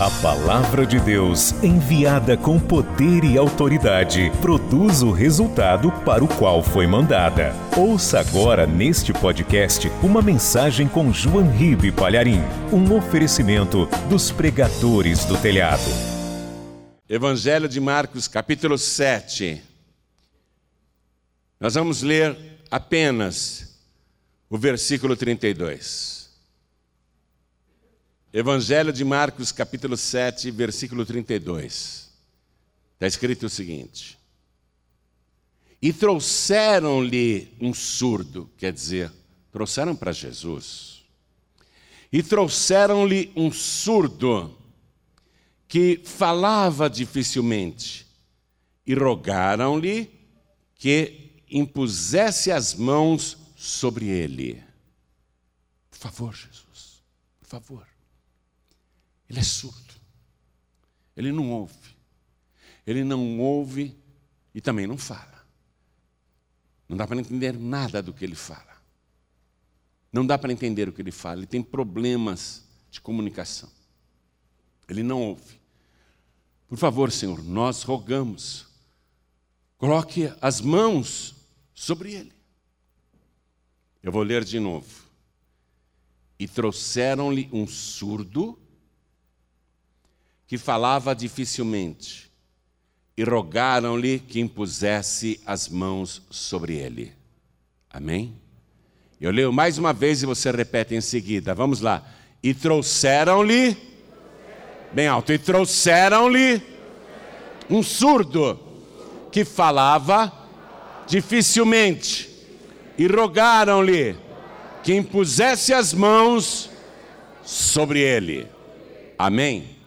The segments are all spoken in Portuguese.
A palavra de Deus, enviada com poder e autoridade, produz o resultado para o qual foi mandada. Ouça agora neste podcast uma mensagem com João Ribe Palharim, um oferecimento dos pregadores do telhado. Evangelho de Marcos, capítulo 7. Nós vamos ler apenas o versículo 32. Evangelho de Marcos, capítulo 7, versículo 32. Está escrito o seguinte: E trouxeram-lhe um surdo, quer dizer, trouxeram para Jesus, e trouxeram-lhe um surdo que falava dificilmente, e rogaram-lhe que impusesse as mãos sobre ele. Por favor, Jesus, por favor. Ele é surdo. Ele não ouve. Ele não ouve e também não fala. Não dá para entender nada do que ele fala. Não dá para entender o que ele fala. Ele tem problemas de comunicação. Ele não ouve. Por favor, Senhor, nós rogamos. Coloque as mãos sobre ele. Eu vou ler de novo. E trouxeram-lhe um surdo que falava dificilmente, e rogaram-lhe que impusesse as mãos sobre ele. Amém? Eu leio mais uma vez e você repete em seguida. Vamos lá. E trouxeram-lhe, bem alto, e trouxeram-lhe um surdo que falava dificilmente, e rogaram-lhe que impusesse as mãos sobre ele. Amém?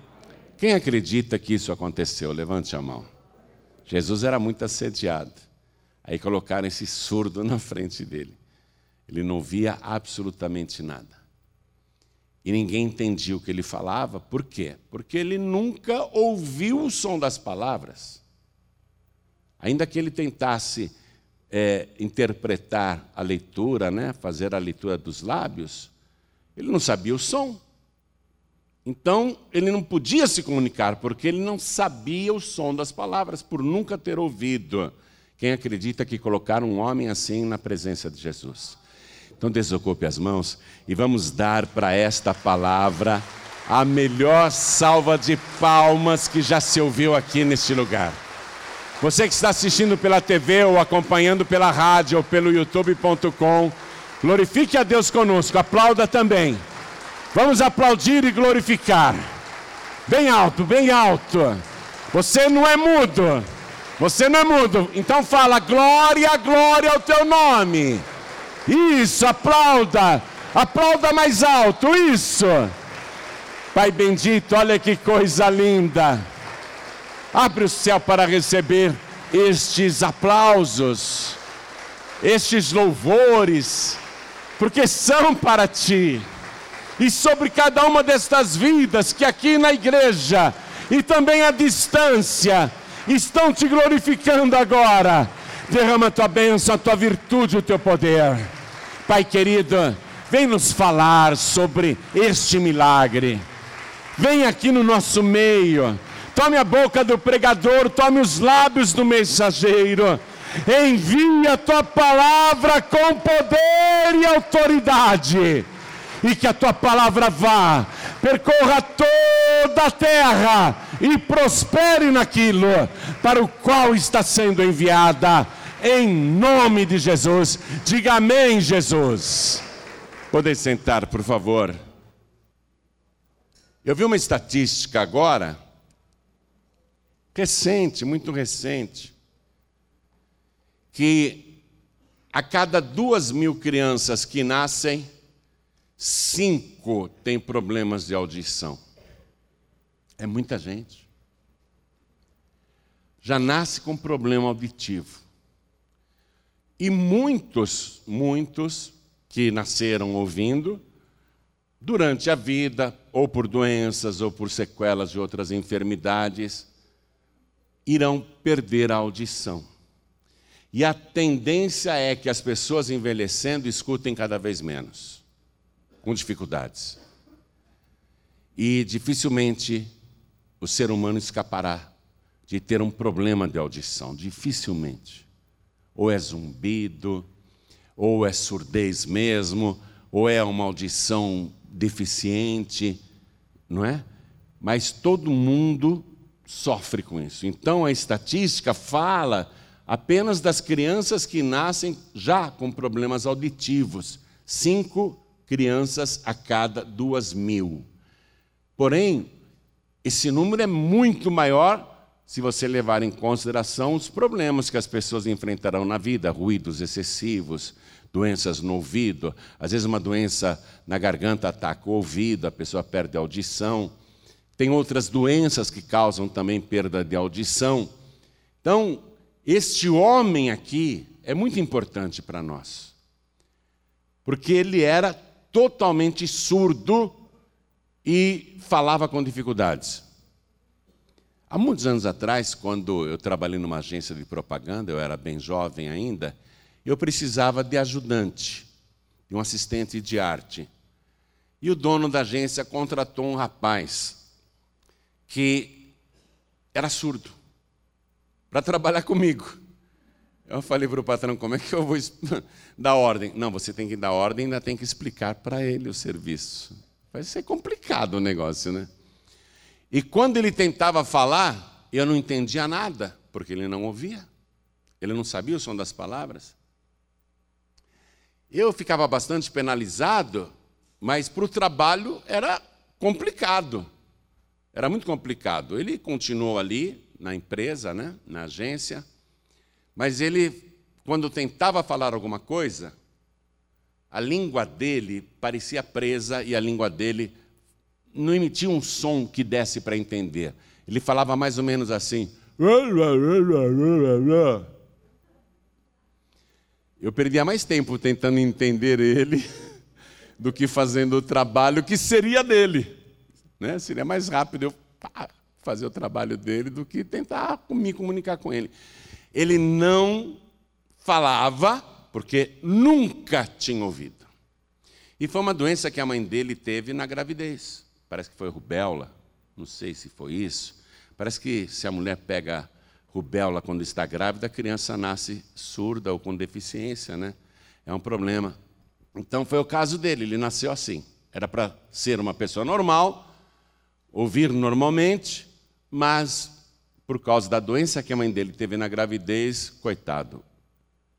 Quem acredita que isso aconteceu? Levante a mão. Jesus era muito assediado. Aí colocaram esse surdo na frente dele. Ele não via absolutamente nada. E ninguém entendia o que ele falava. Por quê? Porque ele nunca ouviu o som das palavras. Ainda que ele tentasse é, interpretar a leitura, né, fazer a leitura dos lábios, ele não sabia o som. Então, ele não podia se comunicar, porque ele não sabia o som das palavras, por nunca ter ouvido. Quem acredita que colocaram um homem assim na presença de Jesus? Então, desocupe as mãos e vamos dar para esta palavra a melhor salva de palmas que já se ouviu aqui neste lugar. Você que está assistindo pela TV ou acompanhando pela rádio ou pelo youtube.com, glorifique a Deus conosco, aplauda também. Vamos aplaudir e glorificar. Bem alto, bem alto. Você não é mudo. Você não é mudo. Então fala glória, glória ao teu nome. Isso, aplauda. Aplauda mais alto. Isso. Pai bendito, olha que coisa linda. Abre o céu para receber estes aplausos, estes louvores, porque são para ti e sobre cada uma destas vidas que aqui na igreja e também à distância estão te glorificando agora. Derrama a tua bênção, a tua virtude, o teu poder. Pai querido, vem nos falar sobre este milagre. Vem aqui no nosso meio. Tome a boca do pregador, tome os lábios do mensageiro. Envia a tua palavra com poder e autoridade e que a tua palavra vá, percorra toda a terra e prospere naquilo para o qual está sendo enviada, em nome de Jesus. Diga amém, Jesus. Podem sentar, por favor. Eu vi uma estatística agora, recente, muito recente, que a cada duas mil crianças que nascem, cinco têm problemas de audição. É muita gente. Já nasce com problema auditivo. E muitos, muitos que nasceram ouvindo, durante a vida, ou por doenças, ou por sequelas de outras enfermidades, irão perder a audição. E a tendência é que as pessoas envelhecendo escutem cada vez menos com dificuldades. E dificilmente o ser humano escapará de ter um problema de audição, dificilmente. Ou é zumbido, ou é surdez mesmo, ou é uma audição deficiente, não é? Mas todo mundo sofre com isso. Então a estatística fala apenas das crianças que nascem já com problemas auditivos. Cinco crianças a cada duas mil. Porém, esse número é muito maior se você levar em consideração os problemas que as pessoas enfrentarão na vida, ruídos excessivos, doenças no ouvido, às vezes uma doença na garganta ataca o ouvido, a pessoa perde a audição. Tem outras doenças que causam também perda de audição. Então, este homem aqui é muito importante para nós, porque ele era totalmente surdo e falava com dificuldades. Há muitos anos atrás, quando eu trabalhei numa agência de propaganda, eu era bem jovem ainda, eu precisava de ajudante, de um assistente de arte. E o dono da agência contratou um rapaz que era surdo para trabalhar comigo. Eu falei para o patrão: como é que eu vou dar ordem? Não, você tem que dar ordem e ainda tem que explicar para ele o serviço. Vai ser complicado o negócio, né? E quando ele tentava falar, eu não entendia nada, porque ele não ouvia. Ele não sabia o som das palavras. Eu ficava bastante penalizado, mas para o trabalho era complicado. Era muito complicado. Ele continuou ali, na empresa, né, na agência, mas ele, quando tentava falar alguma coisa, a língua dele parecia presa e a língua dele não emitia um som que desse para entender. Ele falava mais ou menos assim. Eu perdia mais tempo tentando entender ele do que fazendo o trabalho que seria dele. Né? Seria mais rápido eu fazer o trabalho dele do que tentar me comunicar com ele. Ele não falava porque nunca tinha ouvido. E foi uma doença que a mãe dele teve na gravidez. Parece que foi rubéola, não sei se foi isso. Parece que se a mulher pega rubéola quando está grávida, a criança nasce surda ou com deficiência, né? É um problema. Então foi o caso dele, ele nasceu assim. Era para ser uma pessoa normal, ouvir normalmente, mas por causa da doença que a mãe dele teve na gravidez, coitado,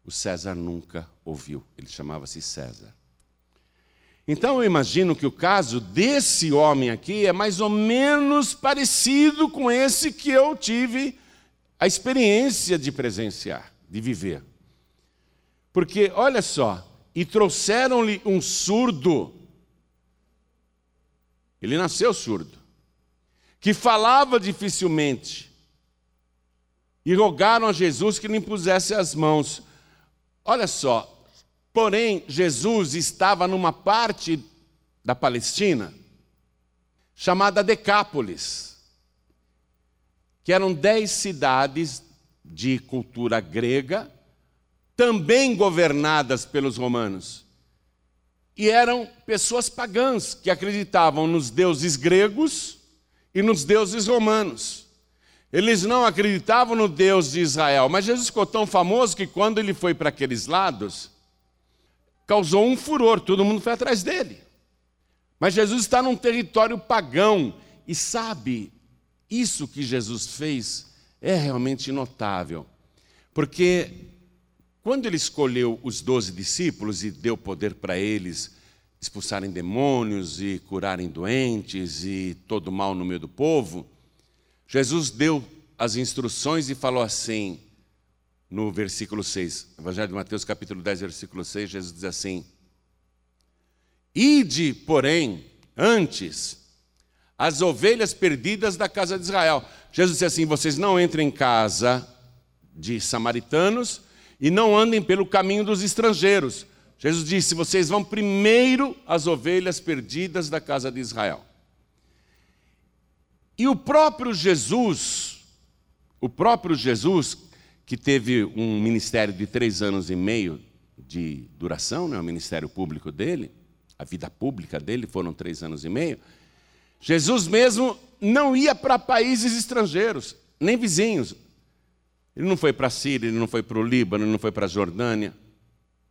o César nunca ouviu. Ele chamava-se César. Então eu imagino que o caso desse homem aqui é mais ou menos parecido com esse que eu tive a experiência de presenciar, de viver. Porque, olha só, e trouxeram-lhe um surdo. Ele nasceu surdo, que falava dificilmente. E rogaram a Jesus que lhe impusesse as mãos. Olha só, porém, Jesus estava numa parte da Palestina chamada Decápolis que eram dez cidades de cultura grega, também governadas pelos romanos. E eram pessoas pagãs que acreditavam nos deuses gregos e nos deuses romanos. Eles não acreditavam no Deus de Israel, mas Jesus ficou tão famoso que quando ele foi para aqueles lados, causou um furor, todo mundo foi atrás dele. Mas Jesus está num território pagão e sabe isso que Jesus fez é realmente notável, porque quando ele escolheu os doze discípulos e deu poder para eles expulsarem demônios e curarem doentes e todo mal no meio do povo, Jesus deu as instruções e falou assim, no versículo 6, Evangelho de Mateus, capítulo 10, versículo 6, Jesus diz assim: Ide, porém, antes as ovelhas perdidas da casa de Israel. Jesus disse assim: vocês não entrem em casa de samaritanos e não andem pelo caminho dos estrangeiros. Jesus disse: vocês vão primeiro às ovelhas perdidas da casa de Israel. E o próprio Jesus, o próprio Jesus, que teve um ministério de três anos e meio de duração, né, o ministério público dele, a vida pública dele foram três anos e meio. Jesus mesmo não ia para países estrangeiros, nem vizinhos. Ele não foi para a Síria, ele não foi para o Líbano, ele não foi para a Jordânia,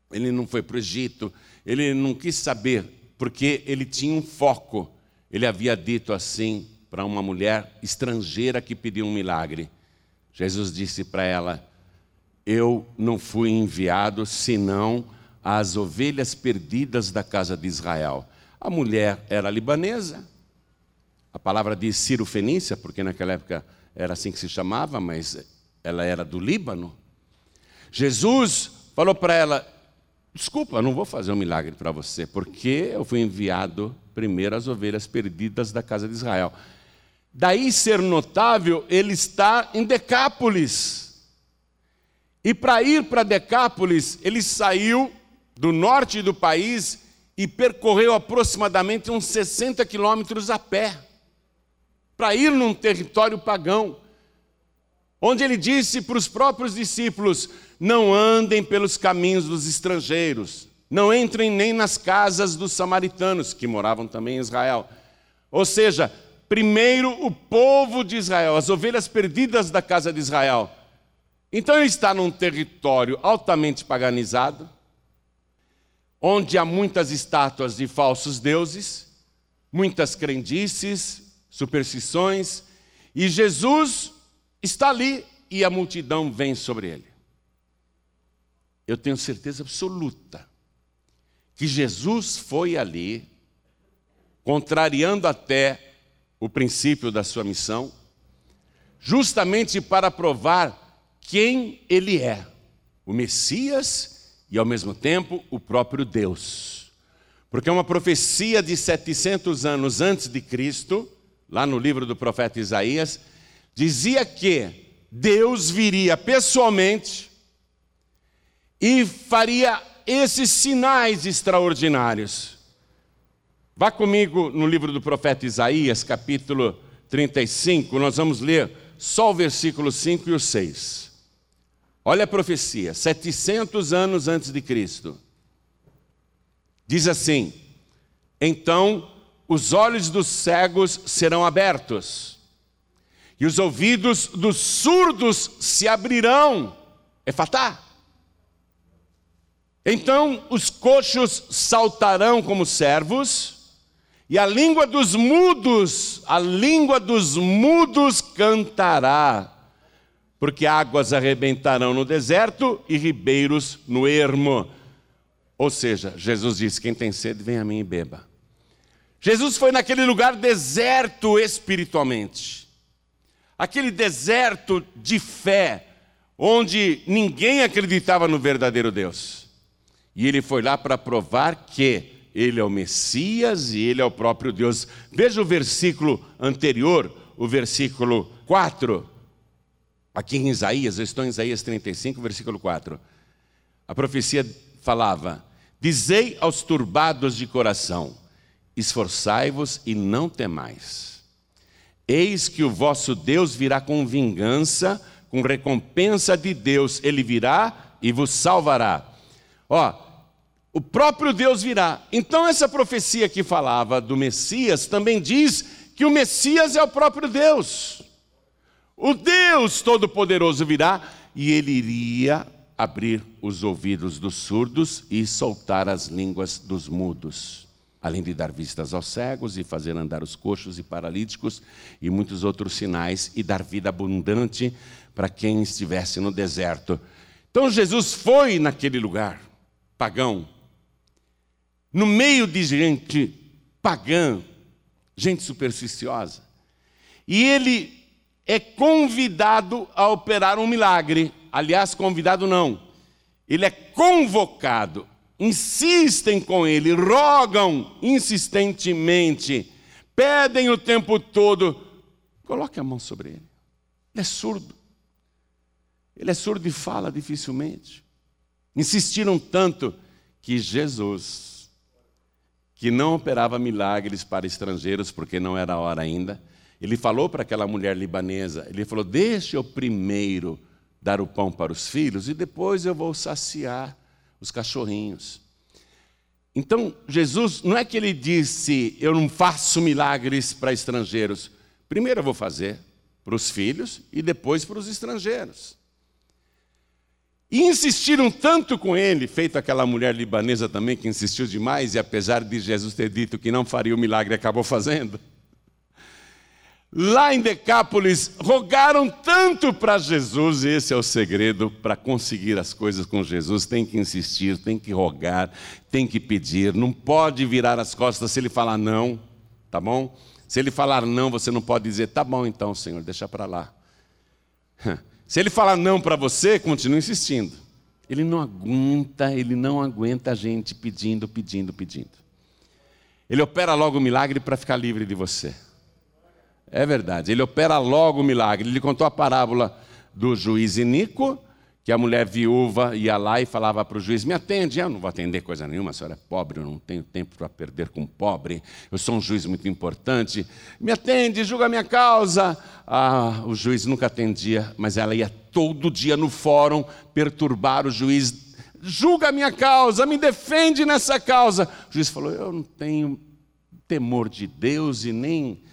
ele não foi para o Egito, ele não quis saber, porque ele tinha um foco. Ele havia dito assim para uma mulher estrangeira que pediu um milagre. Jesus disse para ela: Eu não fui enviado senão às ovelhas perdidas da casa de Israel. A mulher era libanesa, a palavra diz Ciro Fenícia, porque naquela época era assim que se chamava, mas ela era do Líbano. Jesus falou para ela: Desculpa, não vou fazer um milagre para você, porque eu fui enviado primeiro às ovelhas perdidas da casa de Israel. Daí ser notável, ele está em Decápolis. E para ir para Decápolis, ele saiu do norte do país e percorreu aproximadamente uns 60 quilômetros a pé, para ir num território pagão, onde ele disse para os próprios discípulos: não andem pelos caminhos dos estrangeiros, não entrem nem nas casas dos samaritanos, que moravam também em Israel. Ou seja, primeiro o povo de Israel, as ovelhas perdidas da casa de Israel. Então ele está num território altamente paganizado, onde há muitas estátuas de falsos deuses, muitas crendices, superstições, e Jesus está ali e a multidão vem sobre ele. Eu tenho certeza absoluta que Jesus foi ali, contrariando até o princípio da sua missão, justamente para provar quem ele é, o Messias e ao mesmo tempo o próprio Deus. Porque uma profecia de 700 anos antes de Cristo, lá no livro do profeta Isaías, dizia que Deus viria pessoalmente e faria esses sinais extraordinários. Vá comigo no livro do profeta Isaías, capítulo 35, nós vamos ler só o versículo 5 e o 6. Olha a profecia, 700 anos antes de Cristo. Diz assim: Então os olhos dos cegos serão abertos, e os ouvidos dos surdos se abrirão. É fatá. Então os coxos saltarão como servos, e a língua dos mudos, a língua dos mudos cantará, porque águas arrebentarão no deserto e ribeiros no ermo. Ou seja, Jesus disse: Quem tem sede, vem a mim e beba. Jesus foi naquele lugar deserto espiritualmente, aquele deserto de fé, onde ninguém acreditava no verdadeiro Deus. E ele foi lá para provar que ele é o Messias e ele é o próprio Deus. Veja o versículo anterior, o versículo 4. Aqui em Isaías, eu estou em Isaías 35, versículo 4. A profecia falava: Dizei aos turbados de coração: Esforçai-vos e não temais. Eis que o vosso Deus virá com vingança, com recompensa de Deus, ele virá e vos salvará. Ó, o próprio Deus virá. Então, essa profecia que falava do Messias também diz que o Messias é o próprio Deus. O Deus Todo-Poderoso virá e ele iria abrir os ouvidos dos surdos e soltar as línguas dos mudos, além de dar vistas aos cegos e fazer andar os coxos e paralíticos e muitos outros sinais e dar vida abundante para quem estivesse no deserto. Então Jesus foi naquele lugar pagão, no meio de gente pagã, gente supersticiosa. E ele é convidado a operar um milagre. Aliás, convidado não. Ele é convocado. Insistem com ele, rogam insistentemente, pedem o tempo todo. Coloque a mão sobre ele. Ele é surdo. Ele é surdo e fala dificilmente. Insistiram tanto que Jesus que não operava milagres para estrangeiros, porque não era a hora ainda. Ele falou para aquela mulher libanesa: ele falou, deixe eu primeiro dar o pão para os filhos e depois eu vou saciar os cachorrinhos. Então, Jesus, não é que ele disse, eu não faço milagres para estrangeiros, Primeiro eu vou fazer para os filhos e depois para os estrangeiros. E insistiram tanto com ele, feito aquela mulher libanesa também que insistiu demais, e apesar de Jesus ter dito que não faria o milagre, acabou fazendo. Lá em Decápolis, rogaram tanto para Jesus, e esse é o segredo para conseguir as coisas com Jesus: tem que insistir, tem que rogar, tem que pedir, não pode virar as costas se ele falar não, tá bom? Se ele falar não, você não pode dizer, tá bom então, Senhor, deixa para lá. Se ele falar não para você, continue insistindo. Ele não aguenta, ele não aguenta a gente pedindo, pedindo, pedindo. Ele opera logo o milagre para ficar livre de você. É verdade, ele opera logo o milagre. Ele contou a parábola do juiz Inico, que a mulher viúva ia lá e falava para o juiz: Me atende. Eu não vou atender coisa nenhuma, a senhora é pobre, eu não tenho tempo para perder com pobre, eu sou um juiz muito importante. Me atende, julga a minha causa. Ah, o juiz nunca atendia, mas ela ia todo dia no fórum perturbar o juiz. Julga a minha causa, me defende nessa causa. O juiz falou: Eu não tenho temor de Deus e nem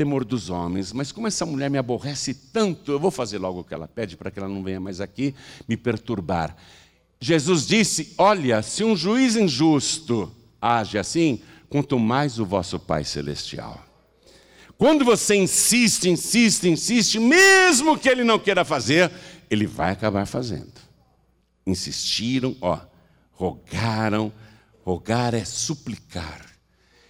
temor dos homens, mas como essa mulher me aborrece tanto, eu vou fazer logo o que ela pede para que ela não venha mais aqui me perturbar. Jesus disse: Olha, se um juiz injusto age assim, quanto mais o vosso Pai Celestial. Quando você insiste, insiste, insiste, mesmo que ele não queira fazer, ele vai acabar fazendo. Insistiram, ó, rogaram, rogar é suplicar,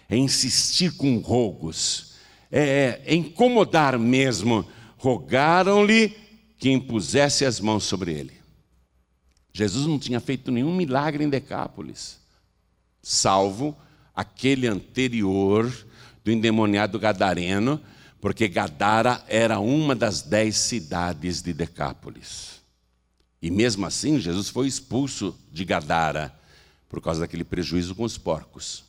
é insistir com rogos é, é, incomodar mesmo, rogaram-lhe que impusesse as mãos sobre ele. Jesus não tinha feito nenhum milagre em Decápolis, salvo aquele anterior do endemoniado Gadareno, porque Gadara era uma das dez cidades de Decápolis. E mesmo assim, Jesus foi expulso de Gadara por causa daquele prejuízo com os porcos.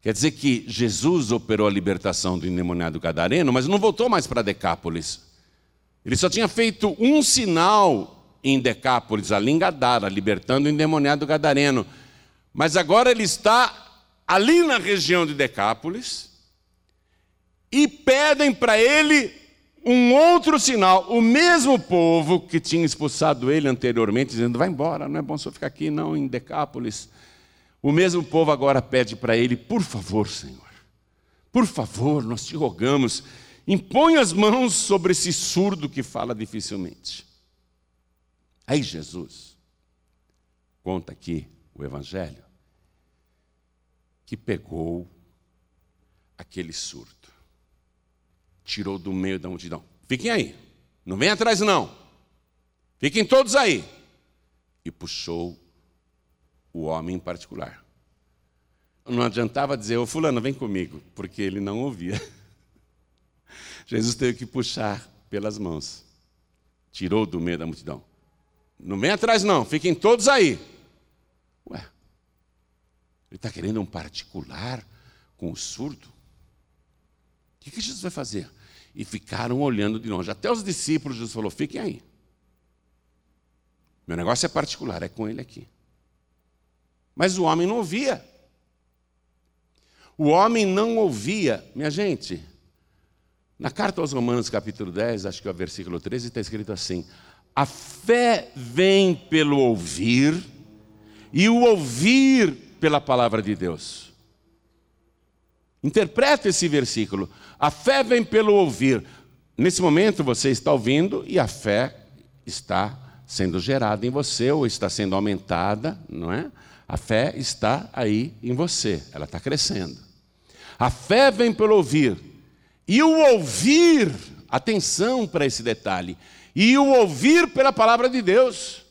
Quer dizer que Jesus operou a libertação do endemoniado gadareno, mas não voltou mais para Decápolis. Ele só tinha feito um sinal em Decápolis, ali em Gadara, libertando o endemoniado gadareno. Mas agora ele está ali na região de Decápolis e pedem para ele um outro sinal. O mesmo povo que tinha expulsado ele anteriormente, dizendo: vai embora, não é bom só ficar aqui, não, em Decápolis. O mesmo povo agora pede para ele: por favor, Senhor, por favor, nós te rogamos, impõe as mãos sobre esse surdo que fala dificilmente. Aí Jesus conta aqui o Evangelho que pegou aquele surdo, tirou do meio da multidão. Fiquem aí, não vem atrás não. Fiquem todos aí. E puxou o homem em particular. Não adiantava dizer, ô fulano, vem comigo, porque ele não ouvia. Jesus teve que puxar pelas mãos. Tirou do meio da multidão. Não vem atrás, não, fiquem todos aí. Ué, ele está querendo um particular com o surdo? O que, que Jesus vai fazer? E ficaram olhando de longe. Até os discípulos, Jesus falou: fiquem aí. Meu negócio é particular, é com ele aqui. Mas o homem não ouvia. O homem não ouvia. Minha gente, na carta aos Romanos, capítulo 10, acho que é o versículo 13, está escrito assim: A fé vem pelo ouvir, e o ouvir pela palavra de Deus. Interpreta esse versículo. A fé vem pelo ouvir. Nesse momento você está ouvindo e a fé está sendo gerada em você ou está sendo aumentada, não é? A fé está aí em você, ela está crescendo. A fé vem pelo ouvir. E o ouvir, atenção para esse detalhe, e o ouvir pela palavra de Deus.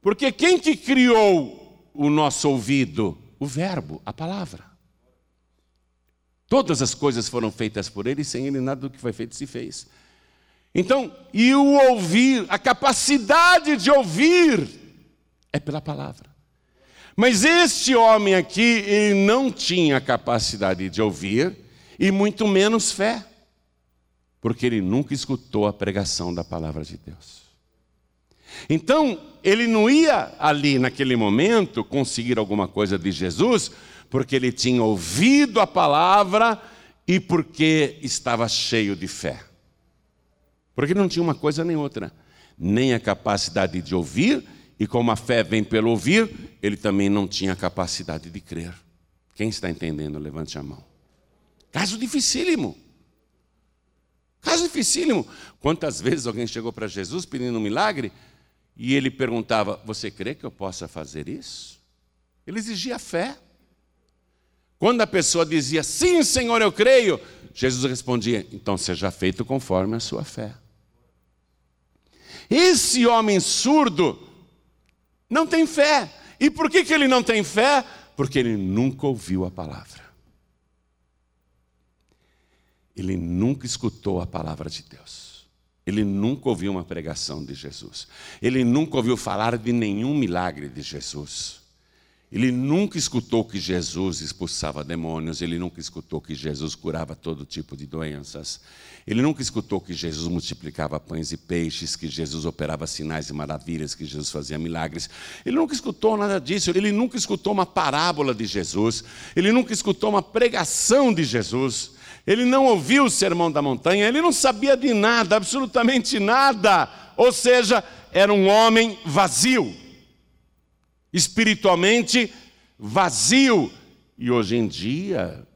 Porque quem que criou o nosso ouvido? O verbo, a palavra. Todas as coisas foram feitas por ele, sem ele nada do que foi feito se fez. Então, e o ouvir, a capacidade de ouvir, é pela palavra. Mas este homem aqui, ele não tinha capacidade de ouvir e muito menos fé, porque ele nunca escutou a pregação da palavra de Deus. Então, ele não ia ali naquele momento conseguir alguma coisa de Jesus, porque ele tinha ouvido a palavra e porque estava cheio de fé. Porque não tinha uma coisa nem outra, nem a capacidade de ouvir, e como a fé vem pelo ouvir, ele também não tinha capacidade de crer. Quem está entendendo, levante a mão. Caso dificílimo. Caso dificílimo. Quantas vezes alguém chegou para Jesus pedindo um milagre e ele perguntava: Você crê que eu possa fazer isso? Ele exigia fé. Quando a pessoa dizia, sim, Senhor, eu creio, Jesus respondia, então seja feito conforme a sua fé. Esse homem surdo não tem fé. E por que, que ele não tem fé? Porque ele nunca ouviu a palavra. Ele nunca escutou a palavra de Deus. Ele nunca ouviu uma pregação de Jesus. Ele nunca ouviu falar de nenhum milagre de Jesus. Ele nunca escutou que Jesus expulsava demônios, ele nunca escutou que Jesus curava todo tipo de doenças, ele nunca escutou que Jesus multiplicava pães e peixes, que Jesus operava sinais e maravilhas, que Jesus fazia milagres. Ele nunca escutou nada disso, ele nunca escutou uma parábola de Jesus, ele nunca escutou uma pregação de Jesus, ele não ouviu o sermão da montanha, ele não sabia de nada, absolutamente nada. Ou seja, era um homem vazio espiritualmente vazio. E hoje em dia,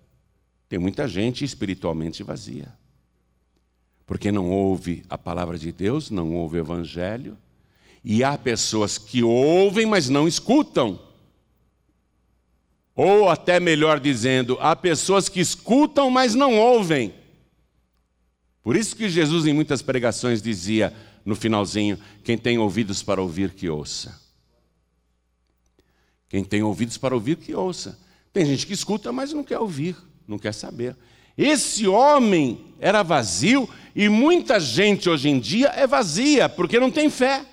tem muita gente espiritualmente vazia. Porque não ouve a palavra de Deus, não ouve o Evangelho. E há pessoas que ouvem, mas não escutam. Ou até melhor dizendo, há pessoas que escutam, mas não ouvem. Por isso que Jesus, em muitas pregações, dizia no finalzinho: quem tem ouvidos para ouvir, que ouça. Quem tem ouvidos para ouvir, que ouça. Tem gente que escuta, mas não quer ouvir, não quer saber. Esse homem era vazio e muita gente hoje em dia é vazia, porque não tem fé.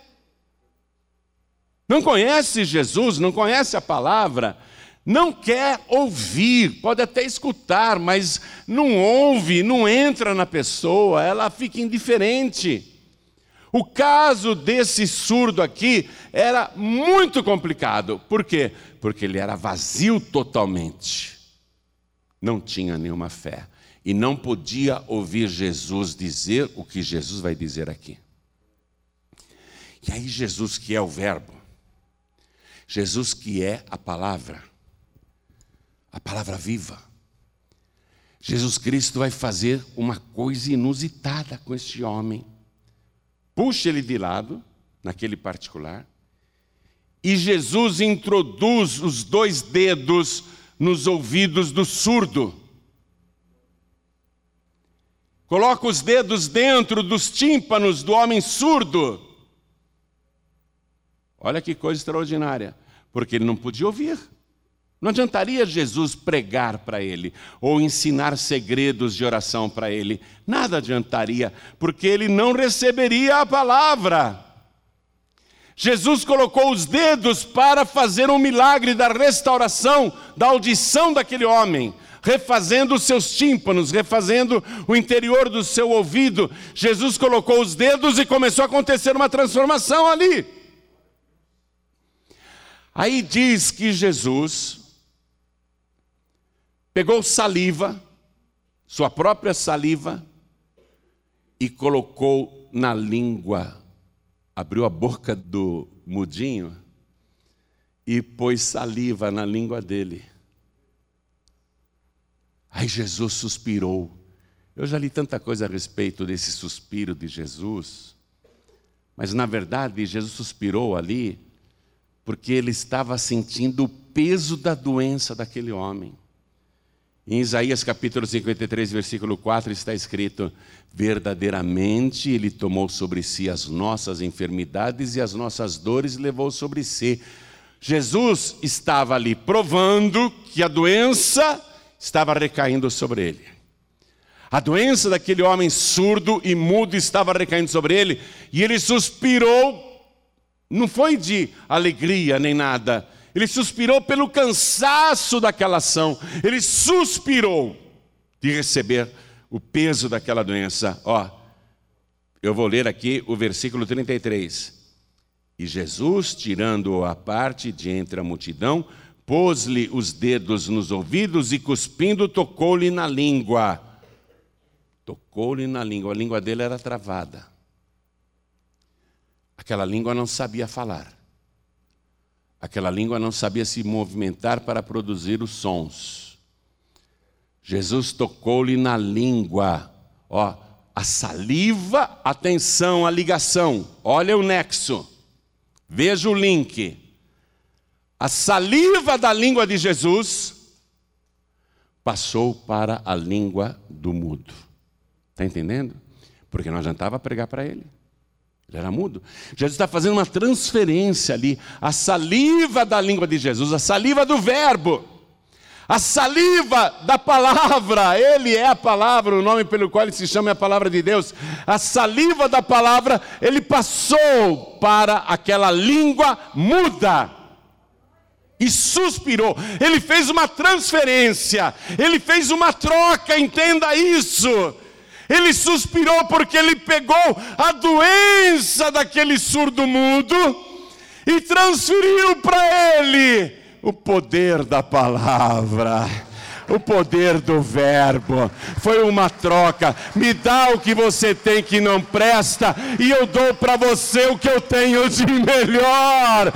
Não conhece Jesus, não conhece a palavra, não quer ouvir, pode até escutar, mas não ouve, não entra na pessoa, ela fica indiferente. O caso desse surdo aqui era muito complicado. Por quê? Porque ele era vazio totalmente. Não tinha nenhuma fé. E não podia ouvir Jesus dizer o que Jesus vai dizer aqui. E aí, Jesus, que é o Verbo, Jesus, que é a palavra, a palavra viva, Jesus Cristo vai fazer uma coisa inusitada com este homem puxa ele de lado, naquele particular, e Jesus introduz os dois dedos nos ouvidos do surdo. Coloca os dedos dentro dos tímpanos do homem surdo. Olha que coisa extraordinária, porque ele não podia ouvir. Não adiantaria Jesus pregar para ele ou ensinar segredos de oração para ele. Nada adiantaria, porque ele não receberia a palavra. Jesus colocou os dedos para fazer um milagre da restauração da audição daquele homem, refazendo os seus tímpanos, refazendo o interior do seu ouvido. Jesus colocou os dedos e começou a acontecer uma transformação ali. Aí diz que Jesus pegou saliva, sua própria saliva, e colocou na língua, abriu a boca do mudinho e pôs saliva na língua dele. Aí Jesus suspirou. Eu já li tanta coisa a respeito desse suspiro de Jesus, mas na verdade Jesus suspirou ali porque ele estava sentindo o peso da doença daquele homem. Em Isaías capítulo 53, versículo 4 está escrito: Verdadeiramente Ele tomou sobre si as nossas enfermidades e as nossas dores levou sobre si. Jesus estava ali provando que a doença estava recaindo sobre ele. A doença daquele homem surdo e mudo estava recaindo sobre ele, e ele suspirou, não foi de alegria nem nada, ele suspirou pelo cansaço daquela ação. Ele suspirou de receber o peso daquela doença. Ó, eu vou ler aqui o versículo 33. E Jesus, tirando-o à parte de entre a multidão, pôs-lhe os dedos nos ouvidos e, cuspindo, tocou-lhe na língua. Tocou-lhe na língua, a língua dele era travada. Aquela língua não sabia falar. Aquela língua não sabia se movimentar para produzir os sons. Jesus tocou-lhe na língua. Ó, a saliva, atenção, a ligação. Olha o nexo. Veja o link. A saliva da língua de Jesus passou para a língua do mudo. Está entendendo? Porque não adiantava pregar para ele. Ele era mudo. Jesus está fazendo uma transferência ali. A saliva da língua de Jesus, a saliva do Verbo, a saliva da palavra. Ele é a palavra, o nome pelo qual ele se chama é a palavra de Deus. A saliva da palavra, ele passou para aquela língua muda e suspirou. Ele fez uma transferência, ele fez uma troca, entenda isso. Ele suspirou porque ele pegou a doença daquele surdo mudo e transferiu para ele o poder da palavra o poder do verbo. Foi uma troca. Me dá o que você tem que não presta, e eu dou para você o que eu tenho de melhor.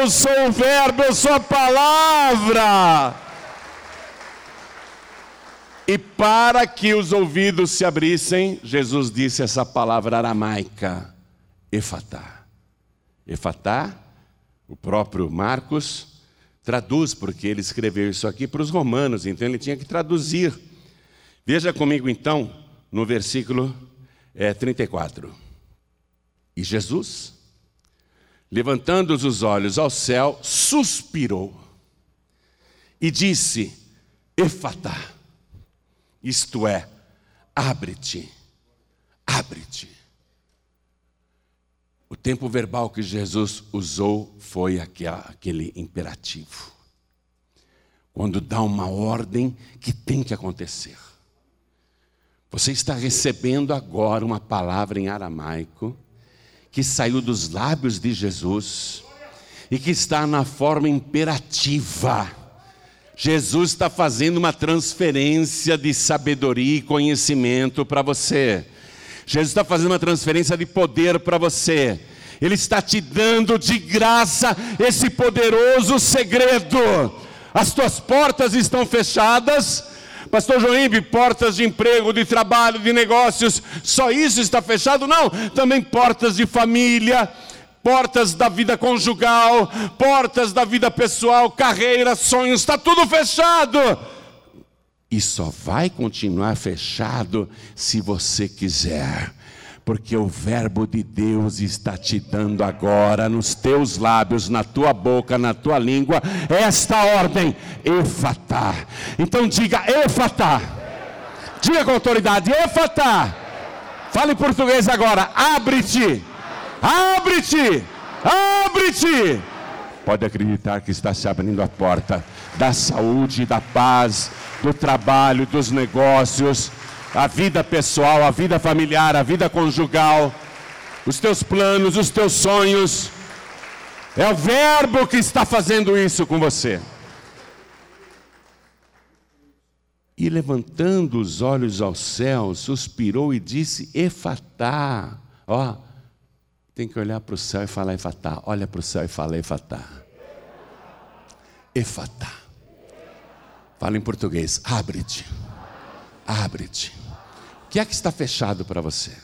Eu sou o verbo, eu sou a palavra. E para que os ouvidos se abrissem, Jesus disse essa palavra aramaica, efatá. Efatá, o próprio Marcos traduz, porque ele escreveu isso aqui para os romanos, então ele tinha que traduzir. Veja comigo então, no versículo é, 34. E Jesus, levantando os olhos ao céu, suspirou e disse: Efatá isto é, abre-te, abre-te. O tempo verbal que Jesus usou foi aquele imperativo. Quando dá uma ordem que tem que acontecer. Você está recebendo agora uma palavra em aramaico que saiu dos lábios de Jesus e que está na forma imperativa. Jesus está fazendo uma transferência de sabedoria e conhecimento para você. Jesus está fazendo uma transferência de poder para você. Ele está te dando de graça esse poderoso segredo. As tuas portas estão fechadas. Pastor Joimbe, portas de emprego, de trabalho, de negócios, só isso está fechado? Não, também portas de família, portas da vida conjugal, portas da vida pessoal, carreira, sonhos, está tudo fechado. E só vai continuar fechado se você quiser, porque o Verbo de Deus está te dando agora nos teus lábios, na tua boca, na tua língua, esta ordem: Efatá. Então diga: Efatá. Diga com autoridade: Efatá. Fale em português agora: abre-te Abre-te! Abre-te! Pode acreditar que está se abrindo a porta da saúde, da paz, do trabalho, dos negócios, a vida pessoal, a vida familiar, a vida conjugal, os teus planos, os teus sonhos. É o Verbo que está fazendo isso com você. E levantando os olhos ao céu, suspirou e disse: Efatá. Ó, tem que olhar para o céu e falar Efatá. Olha para o céu e fala Efatá. Efatá. Fala em português. Abre-te. Abre-te. O que é que está fechado para você?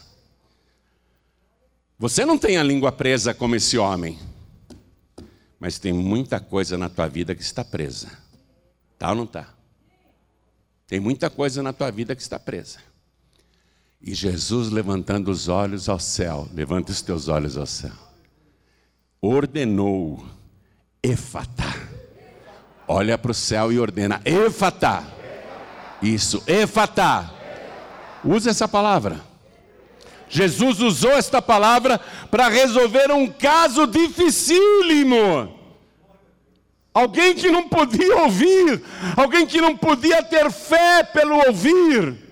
Você não tem a língua presa como esse homem, mas tem muita coisa na tua vida que está presa. Tá ou não tá? Tem muita coisa na tua vida que está presa. E Jesus, levantando os olhos ao céu, levanta os teus olhos ao céu, ordenou, Efatá. Olha para o céu e ordena, Efatá. Isso, Efatá. Usa essa palavra. Jesus usou esta palavra para resolver um caso dificílimo. Alguém que não podia ouvir, alguém que não podia ter fé pelo ouvir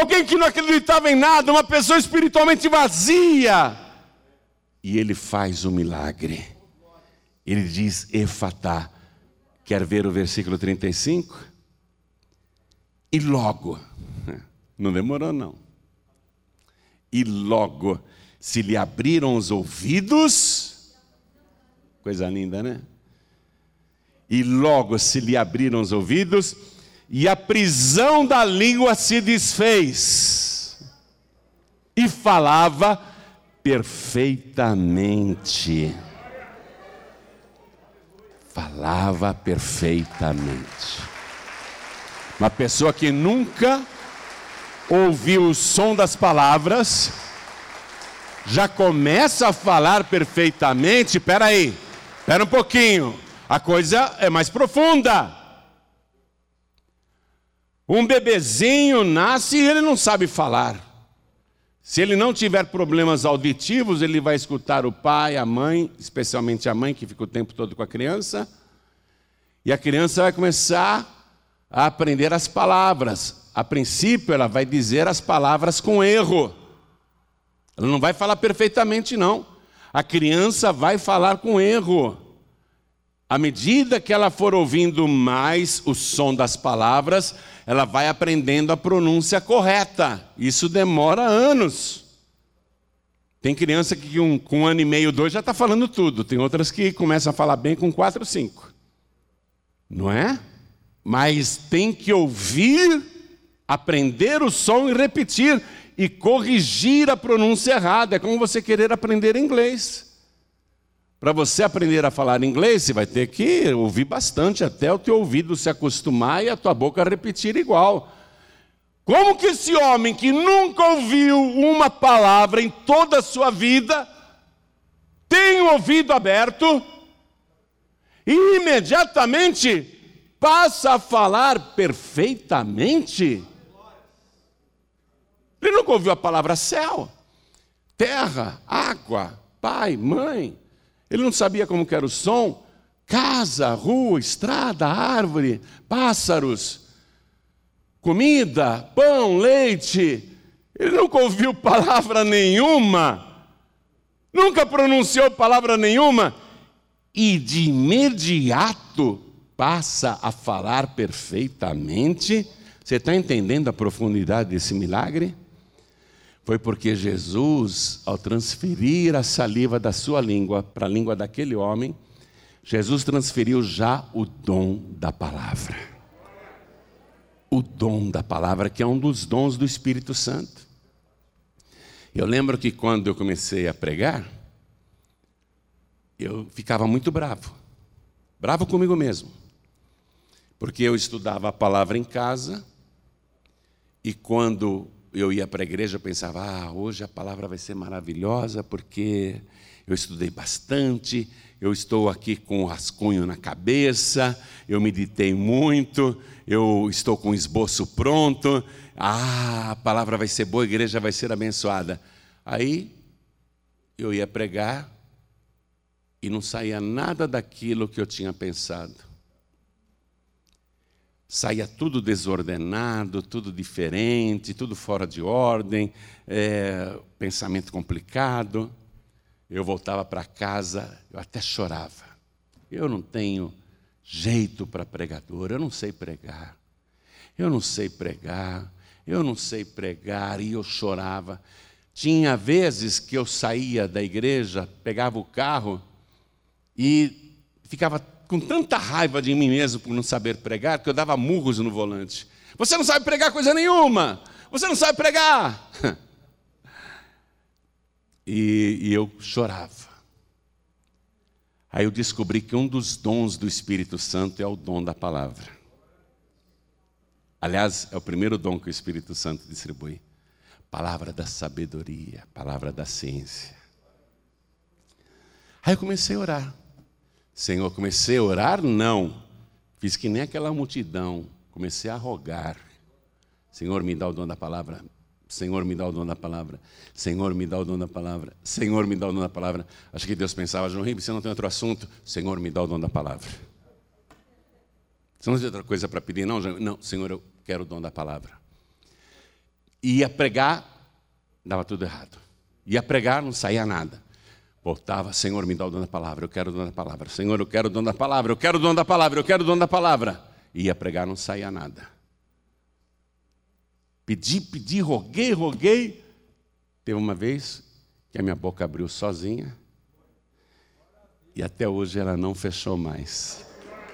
alguém que não acreditava em nada, uma pessoa espiritualmente vazia. E ele faz um milagre. Ele diz Efatá. Quer ver o versículo 35? E logo, Não demorou, não. E logo se lhe abriram os ouvidos, coisa linda, né? E logo se lhe abriram os ouvidos, e a prisão da língua se desfez, e falava perfeitamente. Falava perfeitamente. Uma pessoa que nunca ouviu o som das palavras, já começa a falar perfeitamente. Espera aí, espera um pouquinho, a coisa é mais profunda. Um bebezinho nasce e ele não sabe falar. Se ele não tiver problemas auditivos, ele vai escutar o pai, a mãe, especialmente a mãe que fica o tempo todo com a criança, e a criança vai começar a aprender as palavras. A princípio, ela vai dizer as palavras com erro. Ela não vai falar perfeitamente, não. A criança vai falar com erro. À medida que ela for ouvindo mais o som das palavras, ela vai aprendendo a pronúncia correta. Isso demora anos. Tem criança que com, com um ano e meio, dois, já está falando tudo. Tem outras que começam a falar bem com quatro, cinco. Não é? Mas tem que ouvir, aprender o som e repetir e corrigir a pronúncia errada. É como você querer aprender inglês. Para você aprender a falar inglês, você vai ter que ouvir bastante até o teu ouvido se acostumar e a tua boca repetir igual. Como que esse homem que nunca ouviu uma palavra em toda a sua vida tem o ouvido aberto e imediatamente passa a falar perfeitamente? Ele nunca ouviu a palavra céu, terra, água, pai, mãe. Ele não sabia como era o som. Casa, rua, estrada, árvore, pássaros, comida, pão, leite. Ele nunca ouviu palavra nenhuma, nunca pronunciou palavra nenhuma, e de imediato passa a falar perfeitamente. Você está entendendo a profundidade desse milagre? Foi porque Jesus, ao transferir a saliva da sua língua para a língua daquele homem, Jesus transferiu já o dom da palavra. O dom da palavra, que é um dos dons do Espírito Santo. Eu lembro que quando eu comecei a pregar, eu ficava muito bravo. Bravo comigo mesmo. Porque eu estudava a palavra em casa, e quando eu ia para a igreja, eu pensava, ah, hoje a palavra vai ser maravilhosa, porque eu estudei bastante, eu estou aqui com o rascunho na cabeça, eu meditei muito, eu estou com o esboço pronto, ah, a palavra vai ser boa, a igreja vai ser abençoada. Aí eu ia pregar e não saía nada daquilo que eu tinha pensado saía tudo desordenado, tudo diferente, tudo fora de ordem, é, pensamento complicado. Eu voltava para casa, eu até chorava. Eu não tenho jeito para pregador, eu não sei pregar. Eu não sei pregar, eu não sei pregar, e eu chorava. Tinha vezes que eu saía da igreja, pegava o carro e ficava com tanta raiva de mim mesmo por não saber pregar, que eu dava murros no volante. Você não sabe pregar coisa nenhuma! Você não sabe pregar! E, e eu chorava. Aí eu descobri que um dos dons do Espírito Santo é o dom da palavra. Aliás, é o primeiro dom que o Espírito Santo distribui. Palavra da sabedoria, palavra da ciência. Aí eu comecei a orar. Senhor, comecei a orar? Não. Fiz que nem aquela multidão. Comecei a rogar. Senhor, me dá o dom da palavra. Senhor, me dá o dom da palavra. Senhor, me dá o dom da palavra. Senhor, me dá o dom da palavra. Acho que Deus pensava, João Ribeiro, você não tem outro assunto? Senhor, me dá o dom da palavra. Você não tem outra coisa para pedir? Não, não, Senhor, eu quero o dom da palavra. Ia pregar, dava tudo errado. Ia pregar, não saía nada. Voltava, Senhor, me dá o dom da palavra, eu quero o dom da palavra. Senhor, eu quero o dom da palavra, eu quero o dom da palavra, eu quero o dom da palavra. Ia pregar, não saía nada. Pedi, pedi, roguei, roguei. Teve uma vez que a minha boca abriu sozinha e até hoje ela não fechou mais.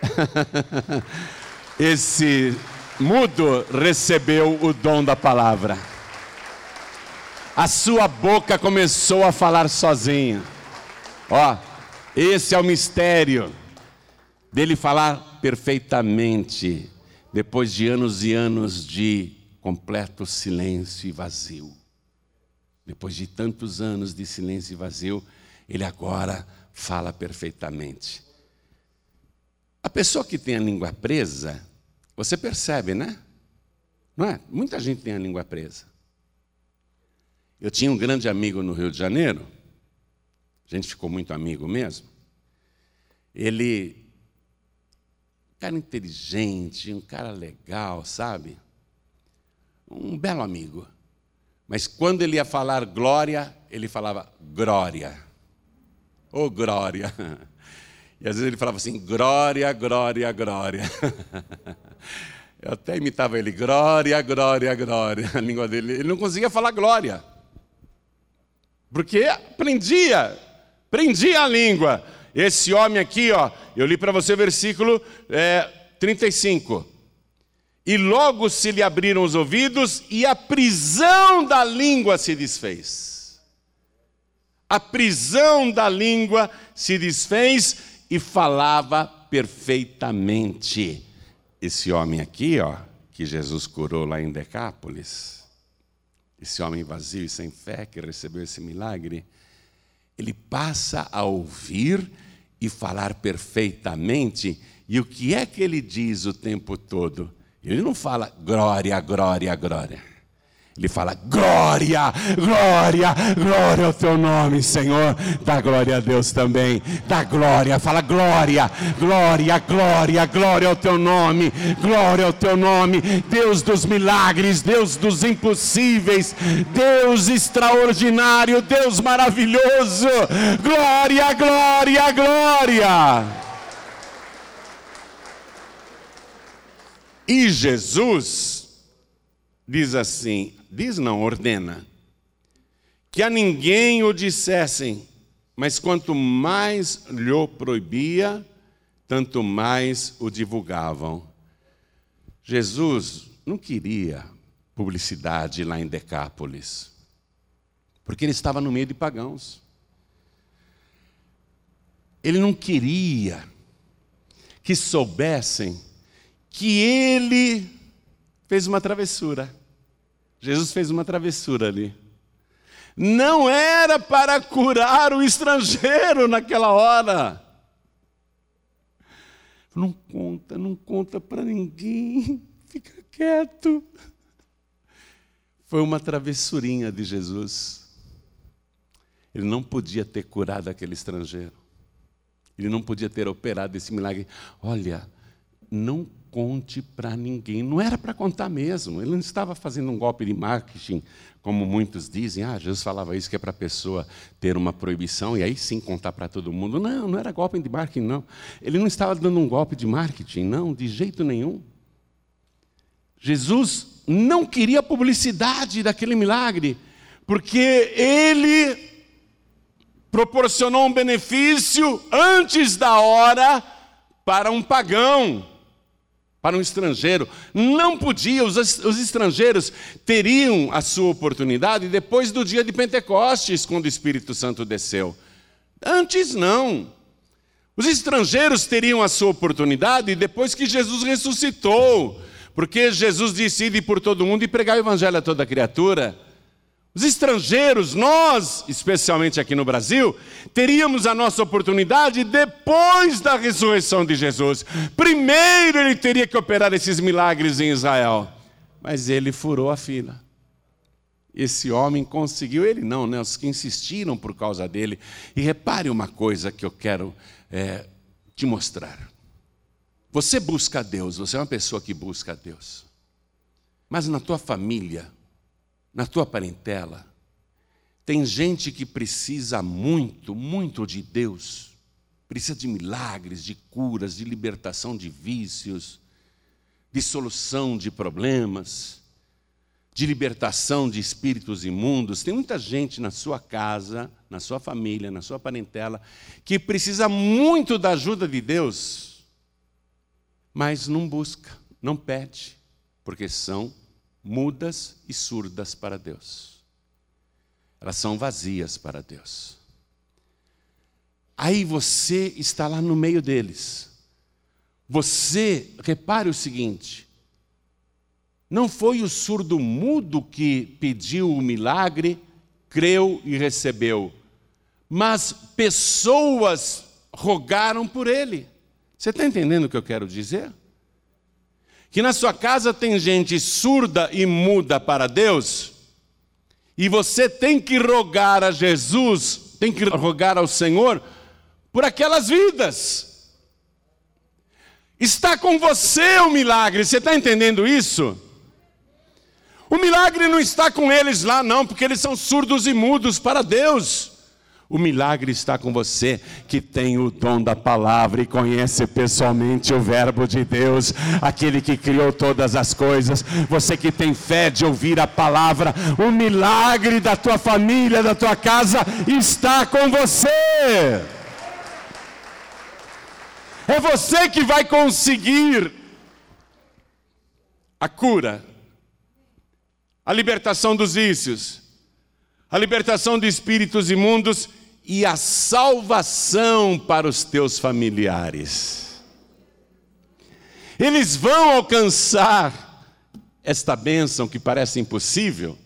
Esse mudo recebeu o dom da palavra. A sua boca começou a falar sozinha. Ó, esse é o mistério dele falar perfeitamente depois de anos e anos de completo silêncio e vazio. Depois de tantos anos de silêncio e vazio, ele agora fala perfeitamente. A pessoa que tem a língua presa, você percebe, né? Não é? Muita gente tem a língua presa. Eu tinha um grande amigo no Rio de Janeiro, a gente ficou muito amigo mesmo. Ele, um cara inteligente, um cara legal, sabe? Um belo amigo. Mas quando ele ia falar glória, ele falava glória. Ô oh, glória! E às vezes ele falava assim: glória, glória, glória. Eu até imitava ele: glória, glória, glória. A língua dele, ele não conseguia falar glória. Porque prendia, prendia a língua. Esse homem aqui, ó, eu li para você o versículo é, 35. E logo se lhe abriram os ouvidos, e a prisão da língua se desfez a prisão da língua se desfez e falava perfeitamente. Esse homem aqui, ó, que Jesus curou lá em Decápolis, esse homem vazio e sem fé que recebeu esse milagre, ele passa a ouvir e falar perfeitamente. E o que é que ele diz o tempo todo? Ele não fala glória, glória, glória. Ele fala: glória, glória, glória ao teu nome, Senhor. Dá glória a Deus também. Dá glória, fala glória, glória, glória, glória ao teu nome, glória ao teu nome. Deus dos milagres, Deus dos impossíveis, Deus extraordinário, Deus maravilhoso. Glória, glória, glória. E Jesus diz assim: diz não, ordena, que a ninguém o dissessem, mas quanto mais lhe proibia, tanto mais o divulgavam. Jesus não queria publicidade lá em Decápolis, porque ele estava no meio de pagãos. Ele não queria que soubessem que ele fez uma travessura. Jesus fez uma travessura ali. Não era para curar o estrangeiro naquela hora. Não conta, não conta para ninguém, fica quieto. Foi uma travessurinha de Jesus. Ele não podia ter curado aquele estrangeiro. Ele não podia ter operado esse milagre. Olha, não conte para ninguém. Não era para contar mesmo. Ele não estava fazendo um golpe de marketing, como muitos dizem. Ah, Jesus falava isso que é para a pessoa ter uma proibição e aí sim contar para todo mundo. Não, não era golpe de marketing, não. Ele não estava dando um golpe de marketing, não, de jeito nenhum. Jesus não queria publicidade daquele milagre, porque ele proporcionou um benefício antes da hora para um pagão para um estrangeiro. Não podia, os, os, estrangeiros teriam a sua oportunidade depois do dia de Pentecostes, quando o Espírito Santo desceu. Antes não. Os estrangeiros teriam a sua oportunidade depois que Jesus ressuscitou, porque Jesus disse: ir por todo mundo e pregar o evangelho a toda criatura. Os estrangeiros, nós, especialmente aqui no Brasil, teríamos a nossa oportunidade depois da ressurreição de Jesus. Primeiro ele teria que operar esses milagres em Israel, mas ele furou a fila. Esse homem conseguiu, ele não, né? Os que insistiram por causa dele. E repare uma coisa que eu quero é, te mostrar. Você busca a Deus, você é uma pessoa que busca a Deus. Mas na tua família, na tua parentela, tem gente que precisa muito, muito de Deus, precisa de milagres, de curas, de libertação de vícios, de solução de problemas, de libertação de espíritos imundos. Tem muita gente na sua casa, na sua família, na sua parentela, que precisa muito da ajuda de Deus, mas não busca, não pede, porque são mudas e surdas para Deus. Elas são vazias para Deus. Aí você está lá no meio deles. Você, repare o seguinte: não foi o surdo mudo que pediu o milagre, creu e recebeu, mas pessoas rogaram por ele. Você está entendendo o que eu quero dizer? Que na sua casa tem gente surda e muda para Deus, e você tem que rogar a Jesus, tem que rogar ao Senhor por aquelas vidas. Está com você o milagre, você está entendendo isso? O milagre não está com eles lá, não, porque eles são surdos e mudos para Deus. O milagre está com você que tem o dom da palavra e conhece pessoalmente o Verbo de Deus, aquele que criou todas as coisas. Você que tem fé de ouvir a palavra, o milagre da tua família, da tua casa está com você. É você que vai conseguir a cura a libertação dos vícios, a libertação de espíritos imundos e a salvação para os teus familiares. Eles vão alcançar esta bênção que parece impossível.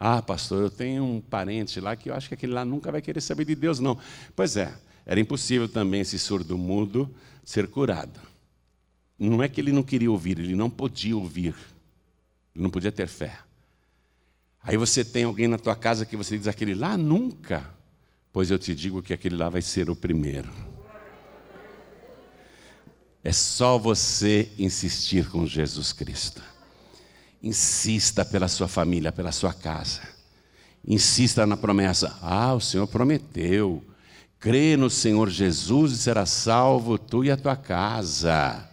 Ah, pastor, eu tenho um parente lá que eu acho que aquele lá nunca vai querer saber de Deus, não. Pois é, era impossível também esse surdo mudo ser curado. Não é que ele não queria ouvir, ele não podia ouvir, ele não podia ter fé. Aí você tem alguém na tua casa que você diz aquele lá nunca. Pois eu te digo que aquele lá vai ser o primeiro. É só você insistir com Jesus Cristo. Insista pela sua família, pela sua casa. Insista na promessa. Ah, o Senhor prometeu. Crê no Senhor Jesus e será salvo tu e a tua casa.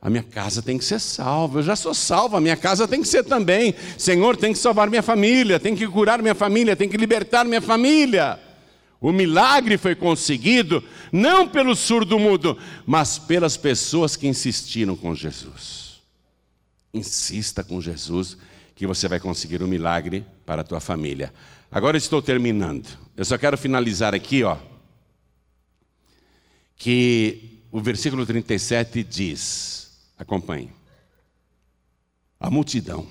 A minha casa tem que ser salva. Eu já sou salva, a minha casa tem que ser também. Senhor, tem que salvar minha família, tem que curar minha família, tem que libertar minha família. O milagre foi conseguido não pelo surdo mudo, mas pelas pessoas que insistiram com Jesus. Insista com Jesus que você vai conseguir um milagre para a tua família. Agora estou terminando. Eu só quero finalizar aqui, ó, que o versículo 37 diz: Acompanhe. A multidão,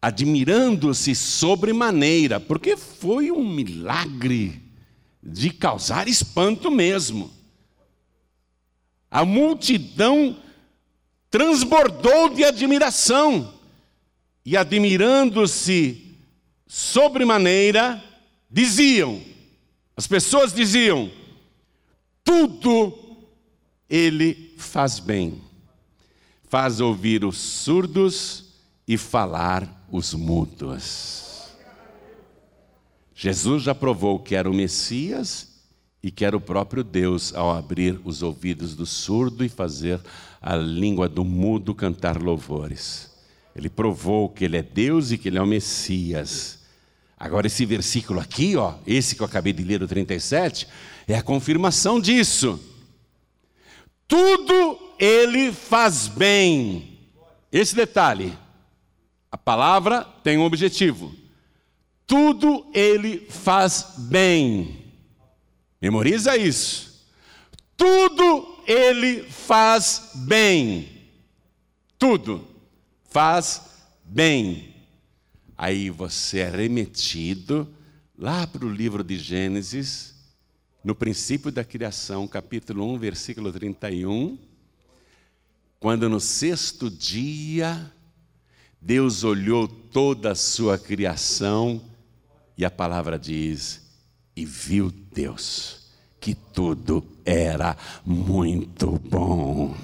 admirando-se sobremaneira, porque foi um milagre de causar espanto mesmo. A multidão transbordou de admiração e, admirando-se sobremaneira, diziam: as pessoas diziam, tudo ele faz bem faz ouvir os surdos e falar os mudos. Jesus já provou que era o Messias e que era o próprio Deus ao abrir os ouvidos do surdo e fazer a língua do mudo cantar louvores. Ele provou que ele é Deus e que ele é o Messias. Agora, esse versículo aqui, ó, esse que eu acabei de ler, o 37, é a confirmação disso. Tudo ele faz bem. Esse detalhe, a palavra tem um objetivo. Tudo ele faz bem. Memoriza isso. Tudo ele faz bem. Tudo faz bem. Aí você é remetido lá para o livro de Gênesis, no princípio da criação, capítulo 1, versículo 31 quando no sexto dia, Deus olhou toda a sua criação, e a palavra diz: e viu Deus que tudo era muito bom.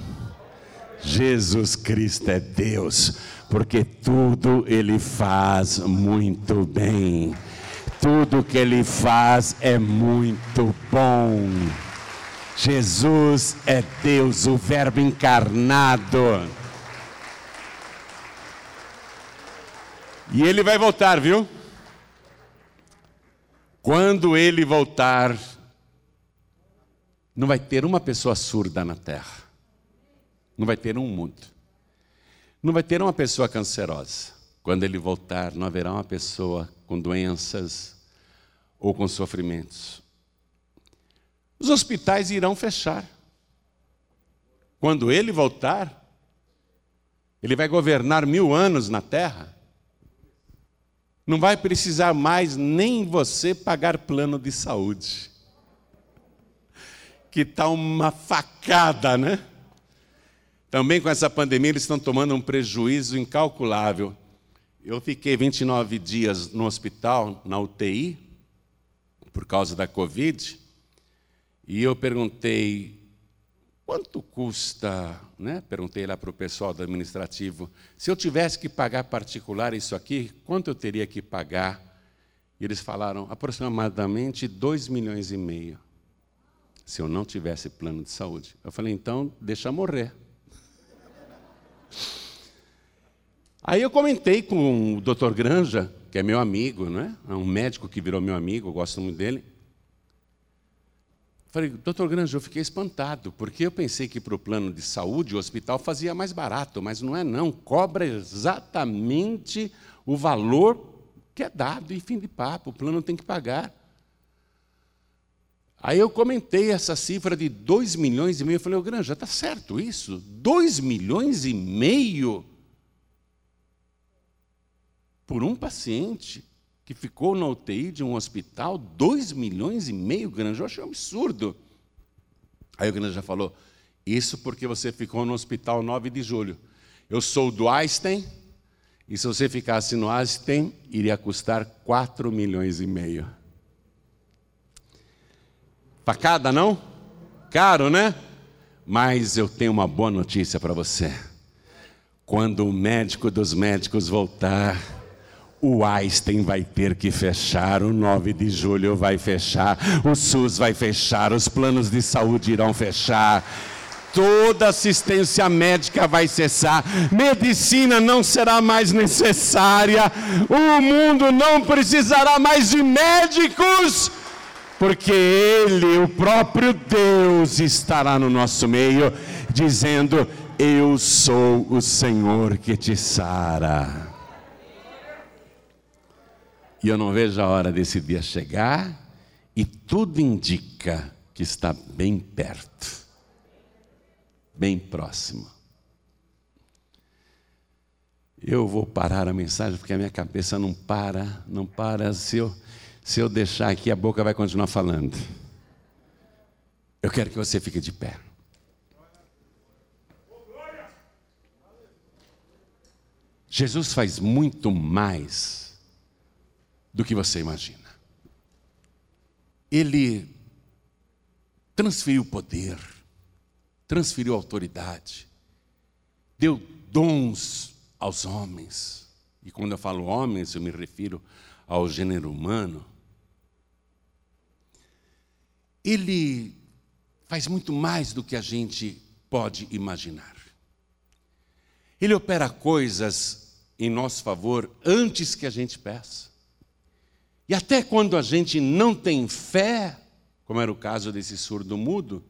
Jesus Cristo é Deus, porque tudo Ele faz muito bem, tudo que Ele faz é muito bom. Jesus é Deus, o Verbo encarnado. E ele vai voltar, viu? Quando ele voltar, não vai ter uma pessoa surda na terra. Não vai ter um mundo. Não vai ter uma pessoa cancerosa. Quando ele voltar, não haverá uma pessoa com doenças ou com sofrimentos. Os hospitais irão fechar. Quando ele voltar, ele vai governar mil anos na terra. Não vai precisar mais nem você pagar plano de saúde. Que está uma facada, né? Também com essa pandemia, eles estão tomando um prejuízo incalculável. Eu fiquei 29 dias no hospital, na UTI, por causa da Covid, e eu perguntei quanto custa, né? Perguntei lá para o pessoal do administrativo, se eu tivesse que pagar particular isso aqui, quanto eu teria que pagar? E eles falaram aproximadamente 2 milhões e meio, se eu não tivesse plano de saúde. Eu falei, então, deixa morrer. Aí eu comentei com o Dr. Granja, que é meu amigo, não é? um médico que virou meu amigo, eu gosto muito dele. Falei, doutor Granja, eu fiquei espantado, porque eu pensei que para o plano de saúde o hospital fazia mais barato, mas não é não, cobra exatamente o valor que é dado e fim de papo, o plano tem que pagar. Aí eu comentei essa cifra de 2 milhões e meio. Eu falei, ô Granja, está certo isso? 2 milhões e meio por um paciente que ficou na UTI de um hospital, 2 milhões e meio, Granja, eu achei um absurdo. Aí o Granja falou, isso porque você ficou no hospital 9 de julho. Eu sou do Einstein, e se você ficasse no Einstein, iria custar 4 milhões e meio. Facada, não? Caro, né? Mas eu tenho uma boa notícia para você. Quando o médico dos médicos voltar, o Einstein vai ter que fechar, o 9 de julho vai fechar, o SUS vai fechar, os planos de saúde irão fechar. Toda assistência médica vai cessar, medicina não será mais necessária, o mundo não precisará mais de médicos porque Ele, o próprio Deus, estará no nosso meio, dizendo: Eu sou o Senhor que te sara. E eu não vejo a hora desse dia chegar, e tudo indica que está bem perto, bem próximo. Eu vou parar a mensagem porque a minha cabeça não para, não para. Se eu, se eu deixar aqui, a boca vai continuar falando. Eu quero que você fique de pé. Jesus faz muito mais do que você imagina. Ele transferiu poder, transferiu autoridade, deu dons aos homens. E quando eu falo homens, eu me refiro ao gênero humano ele faz muito mais do que a gente pode imaginar. Ele opera coisas em nosso favor antes que a gente peça. E até quando a gente não tem fé, como era o caso desse surdo mudo,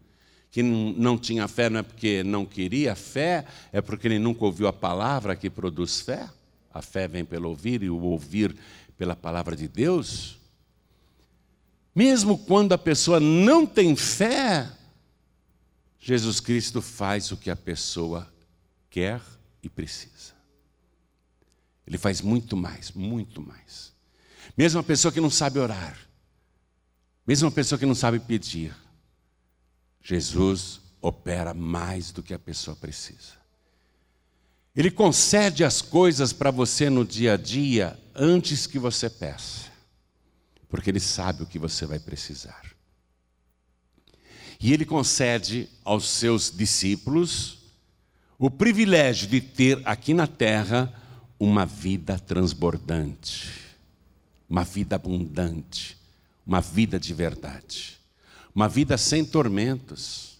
que não tinha fé não é porque não queria fé, é porque ele nunca ouviu a palavra que produz fé. A fé vem pelo ouvir e o ouvir pela palavra de Deus. Mesmo quando a pessoa não tem fé, Jesus Cristo faz o que a pessoa quer e precisa. Ele faz muito mais, muito mais. Mesmo a pessoa que não sabe orar, mesmo a pessoa que não sabe pedir, Jesus opera mais do que a pessoa precisa. Ele concede as coisas para você no dia a dia antes que você peça porque Ele sabe o que você vai precisar. E Ele concede aos seus discípulos o privilégio de ter aqui na terra uma vida transbordante, uma vida abundante, uma vida de verdade, uma vida sem tormentos.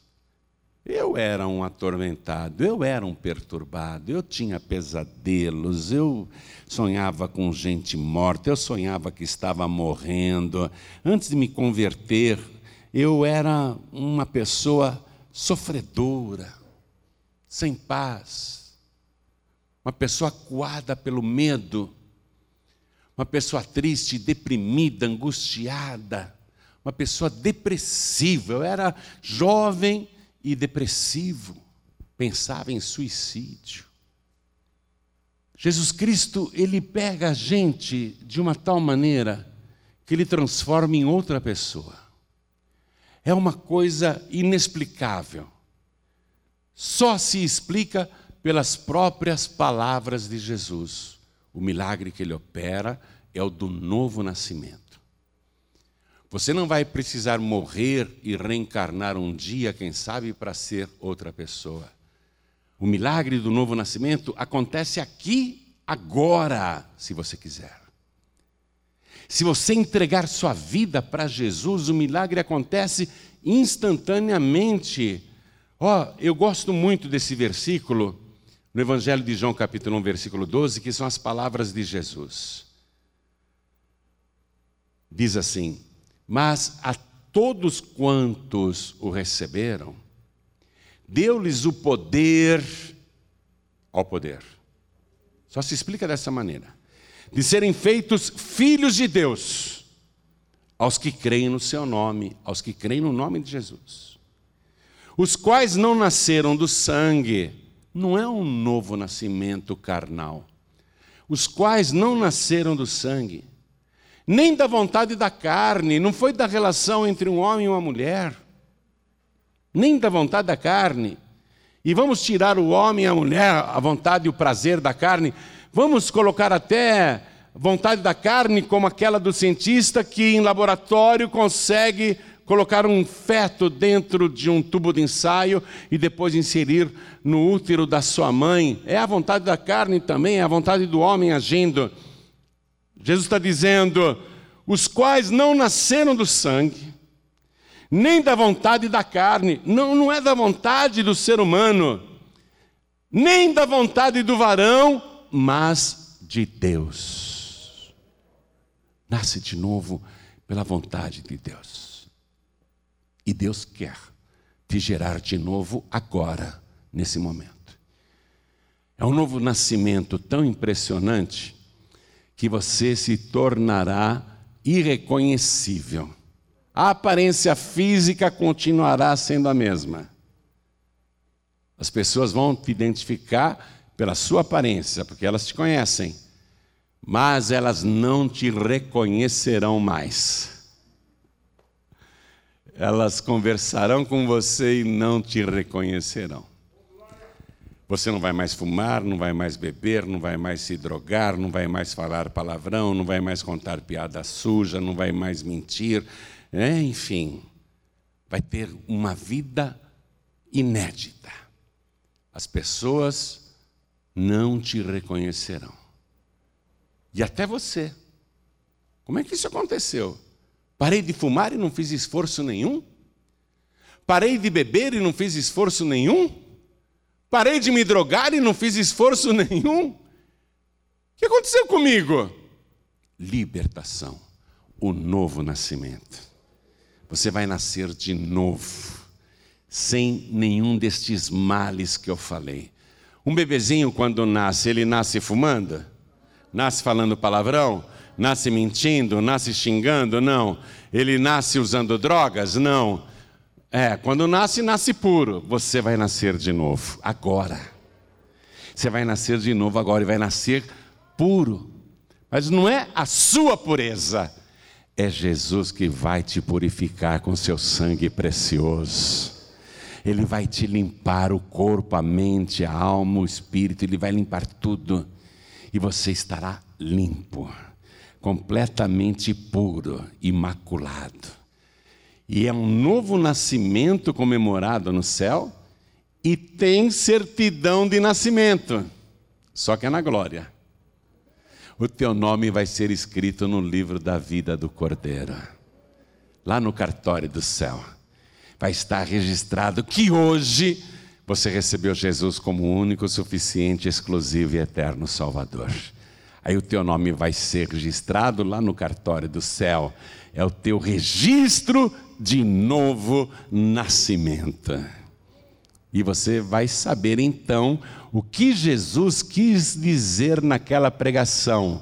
Eu era um atormentado, eu era um perturbado, eu tinha pesadelos, eu sonhava com gente morta, eu sonhava que estava morrendo. Antes de me converter, eu era uma pessoa sofredora, sem paz, uma pessoa coada pelo medo, uma pessoa triste, deprimida, angustiada, uma pessoa depressiva. Eu era jovem e depressivo, pensava em suicídio. Jesus Cristo, ele pega a gente de uma tal maneira que ele transforma em outra pessoa. É uma coisa inexplicável. Só se explica pelas próprias palavras de Jesus. O milagre que ele opera é o do novo nascimento. Você não vai precisar morrer e reencarnar um dia, quem sabe, para ser outra pessoa. O milagre do novo nascimento acontece aqui, agora, se você quiser. Se você entregar sua vida para Jesus, o milagre acontece instantaneamente. Ó, oh, eu gosto muito desse versículo no Evangelho de João, capítulo 1, versículo 12, que são as palavras de Jesus. Diz assim: mas a todos quantos o receberam, deu-lhes o poder, ao poder. Só se explica dessa maneira: de serem feitos filhos de Deus, aos que creem no seu nome, aos que creem no nome de Jesus. Os quais não nasceram do sangue, não é um novo nascimento carnal. Os quais não nasceram do sangue, nem da vontade da carne, não foi da relação entre um homem e uma mulher, nem da vontade da carne. E vamos tirar o homem e a mulher, a vontade e o prazer da carne, vamos colocar até vontade da carne como aquela do cientista que em laboratório consegue colocar um feto dentro de um tubo de ensaio e depois inserir no útero da sua mãe. É a vontade da carne também, é a vontade do homem agindo. Jesus está dizendo: os quais não nasceram do sangue, nem da vontade da carne, não, não é da vontade do ser humano, nem da vontade do varão, mas de Deus. Nasce de novo pela vontade de Deus. E Deus quer te gerar de novo agora, nesse momento. É um novo nascimento tão impressionante que você se tornará irreconhecível. A aparência física continuará sendo a mesma. As pessoas vão te identificar pela sua aparência, porque elas te conhecem, mas elas não te reconhecerão mais. Elas conversarão com você e não te reconhecerão. Você não vai mais fumar, não vai mais beber, não vai mais se drogar, não vai mais falar palavrão, não vai mais contar piada suja, não vai mais mentir, é, enfim, vai ter uma vida inédita. As pessoas não te reconhecerão. E até você. Como é que isso aconteceu? Parei de fumar e não fiz esforço nenhum? Parei de beber e não fiz esforço nenhum? Parei de me drogar e não fiz esforço nenhum. O que aconteceu comigo? Libertação, o novo nascimento. Você vai nascer de novo, sem nenhum destes males que eu falei. Um bebezinho, quando nasce, ele nasce fumando? Nasce falando palavrão? Nasce mentindo? Nasce xingando? Não. Ele nasce usando drogas? Não. É, quando nasce, nasce puro. Você vai nascer de novo, agora. Você vai nascer de novo agora e vai nascer puro. Mas não é a sua pureza, é Jesus que vai te purificar com seu sangue precioso. Ele vai te limpar o corpo, a mente, a alma, o espírito, ele vai limpar tudo. E você estará limpo, completamente puro, imaculado. E é um novo nascimento comemorado no céu e tem certidão de nascimento, só que é na glória. O teu nome vai ser escrito no livro da vida do Cordeiro, lá no cartório do céu. vai estar registrado que hoje você recebeu Jesus como único, suficiente, exclusivo e eterno Salvador. Aí o teu nome vai ser registrado lá no cartório do céu. É o teu registro de novo nascimento. E você vai saber então o que Jesus quis dizer naquela pregação.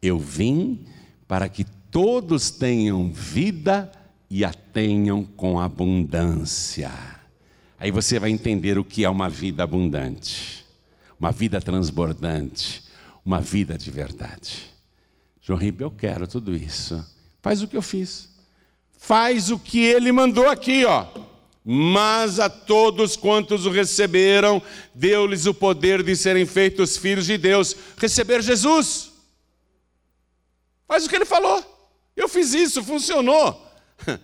Eu vim para que todos tenham vida e a tenham com abundância. Aí você vai entender o que é uma vida abundante, uma vida transbordante, uma vida de verdade. João Ribeiro, eu quero tudo isso. Faz o que eu fiz. Faz o que ele mandou aqui, ó. Mas a todos quantos o receberam, deu-lhes o poder de serem feitos filhos de Deus, receber Jesus. Faz o que ele falou. Eu fiz isso, funcionou.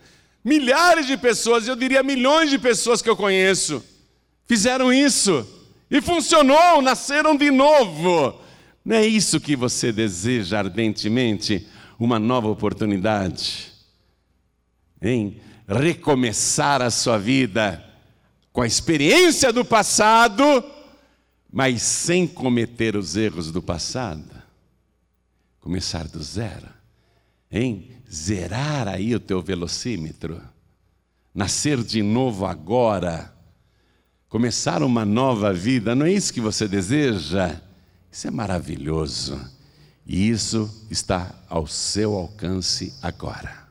Milhares de pessoas, eu diria milhões de pessoas que eu conheço, fizeram isso e funcionou, nasceram de novo. Não é isso que você deseja ardentemente? Uma nova oportunidade? Em recomeçar a sua vida com a experiência do passado, mas sem cometer os erros do passado. Começar do zero, em zerar aí o teu velocímetro, nascer de novo agora, começar uma nova vida, não é isso que você deseja? Isso é maravilhoso. E isso está ao seu alcance agora.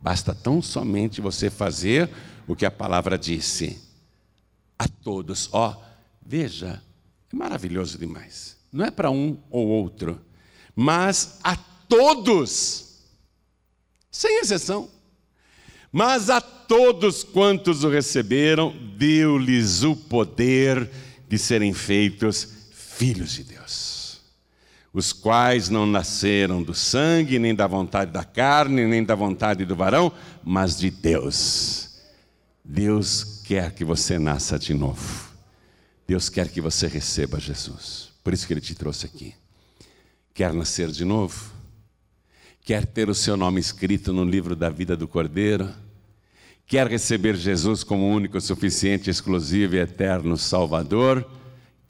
Basta tão somente você fazer o que a palavra disse. A todos, ó, veja, é maravilhoso demais. Não é para um ou outro, mas a todos, sem exceção. Mas a todos quantos o receberam, deu-lhes o poder de serem feitos filhos de Deus, os quais não nasceram do sangue, nem da vontade da carne, nem da vontade do varão, mas de Deus. Deus quer que você nasça de novo. Deus quer que você receba Jesus. Por isso que Ele te trouxe aqui. Quer nascer de novo? Quer ter o seu nome escrito no livro da vida do Cordeiro? Quer receber Jesus como único, suficiente, exclusivo e eterno Salvador?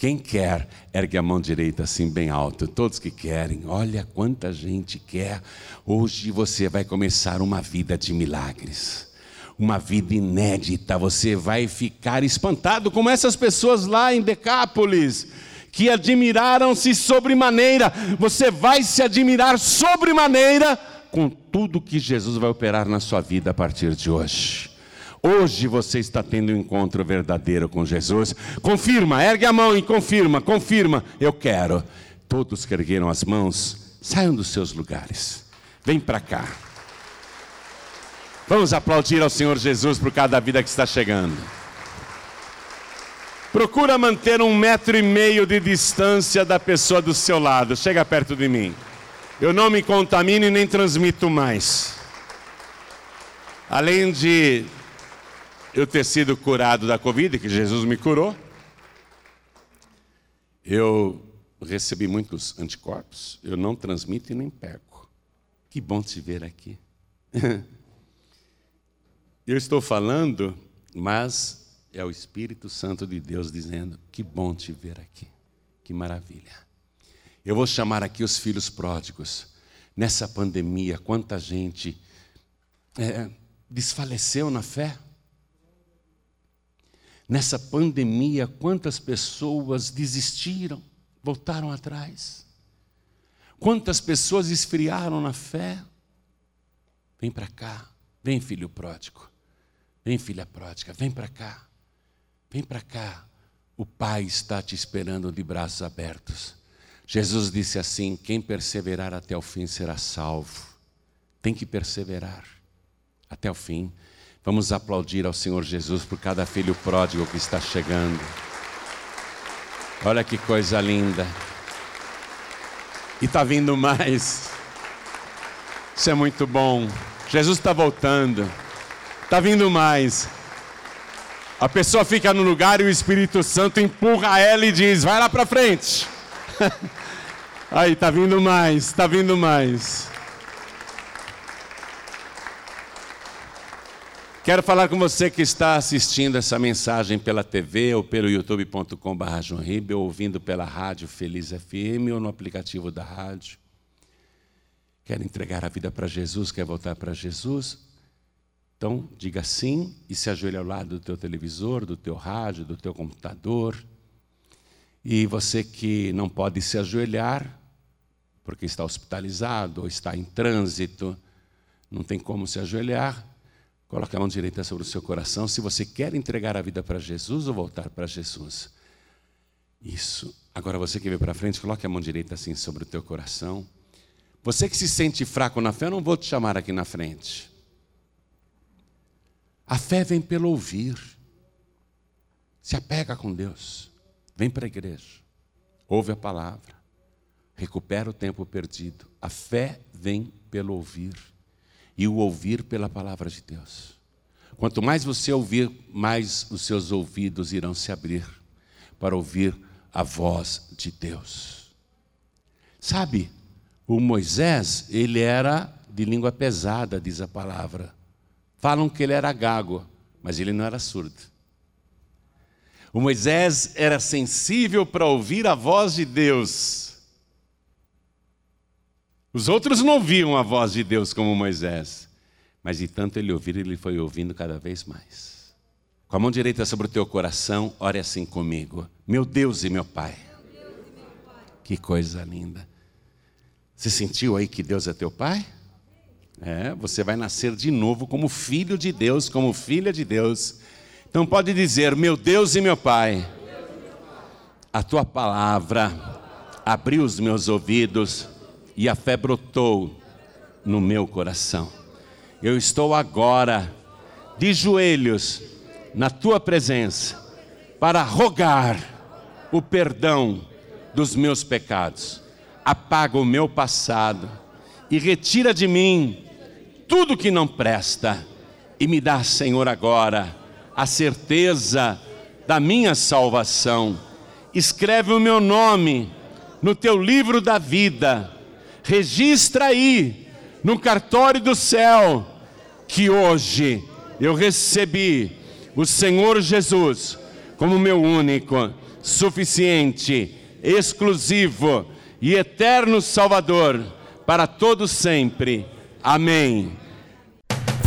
Quem quer, ergue a mão direita assim bem alto. Todos que querem, olha quanta gente quer. Hoje você vai começar uma vida de milagres, uma vida inédita. Você vai ficar espantado como essas pessoas lá em Decápolis que admiraram-se sobremaneira. Você vai se admirar sobremaneira com tudo que Jesus vai operar na sua vida a partir de hoje. Hoje você está tendo um encontro verdadeiro com Jesus. Confirma, ergue a mão e confirma, confirma. Eu quero. Todos que ergueram as mãos, saiam dos seus lugares. Vem para cá. Vamos aplaudir ao Senhor Jesus por cada vida que está chegando. Procura manter um metro e meio de distância da pessoa do seu lado. Chega perto de mim. Eu não me contamino e nem transmito mais. Além de eu ter sido curado da Covid, que Jesus me curou, eu recebi muitos anticorpos, eu não transmito e nem perco. Que bom te ver aqui. eu estou falando, mas é o Espírito Santo de Deus dizendo: que bom te ver aqui, que maravilha. Eu vou chamar aqui os filhos pródigos. Nessa pandemia, quanta gente é, desfaleceu na fé. Nessa pandemia, quantas pessoas desistiram, voltaram atrás? Quantas pessoas esfriaram na fé? Vem para cá, vem filho pródigo, vem filha pródiga, vem para cá, vem para cá. O Pai está te esperando de braços abertos. Jesus disse assim: quem perseverar até o fim será salvo. Tem que perseverar até o fim. Vamos aplaudir ao Senhor Jesus por cada filho pródigo que está chegando. Olha que coisa linda. E está vindo mais. Isso é muito bom. Jesus está voltando. Está vindo mais. A pessoa fica no lugar e o Espírito Santo empurra ela e diz: vai lá para frente. Aí, está vindo mais, está vindo mais. Quero falar com você que está assistindo essa mensagem pela TV ou pelo youtube.com.br ou ouvindo pela rádio Feliz FM ou no aplicativo da rádio. Quer entregar a vida para Jesus, quer voltar para Jesus? Então, diga sim e se ajoelhe ao lado do teu televisor, do teu rádio, do teu computador. E você que não pode se ajoelhar, porque está hospitalizado ou está em trânsito, não tem como se ajoelhar, Coloque a mão direita sobre o seu coração se você quer entregar a vida para Jesus ou voltar para Jesus. Isso. Agora você que veio para frente, coloque a mão direita assim sobre o teu coração. Você que se sente fraco na fé, eu não vou te chamar aqui na frente. A fé vem pelo ouvir. Se apega com Deus. Vem para a igreja. Ouve a palavra. Recupera o tempo perdido. A fé vem pelo ouvir e o ouvir pela palavra de Deus. Quanto mais você ouvir, mais os seus ouvidos irão se abrir para ouvir a voz de Deus. Sabe, o Moisés, ele era de língua pesada, diz a palavra. Falam que ele era gago, mas ele não era surdo. O Moisés era sensível para ouvir a voz de Deus. Os outros não ouviam a voz de Deus como Moisés, mas de tanto ele ouvir, ele foi ouvindo cada vez mais. Com a mão direita sobre o teu coração, ore assim comigo. Meu Deus e meu Pai. Que coisa linda. Você sentiu aí que Deus é teu Pai? É, você vai nascer de novo como filho de Deus, como filha de Deus. Então pode dizer: Meu Deus e meu Pai, a tua palavra abriu os meus ouvidos e a fé brotou no meu coração. Eu estou agora de joelhos na tua presença para rogar o perdão dos meus pecados. Apaga o meu passado e retira de mim tudo que não presta e me dá, Senhor, agora a certeza da minha salvação. Escreve o meu nome no teu livro da vida registra aí no cartório do céu que hoje eu recebi o Senhor Jesus como meu único, suficiente, exclusivo e eterno Salvador para todos sempre. Amém.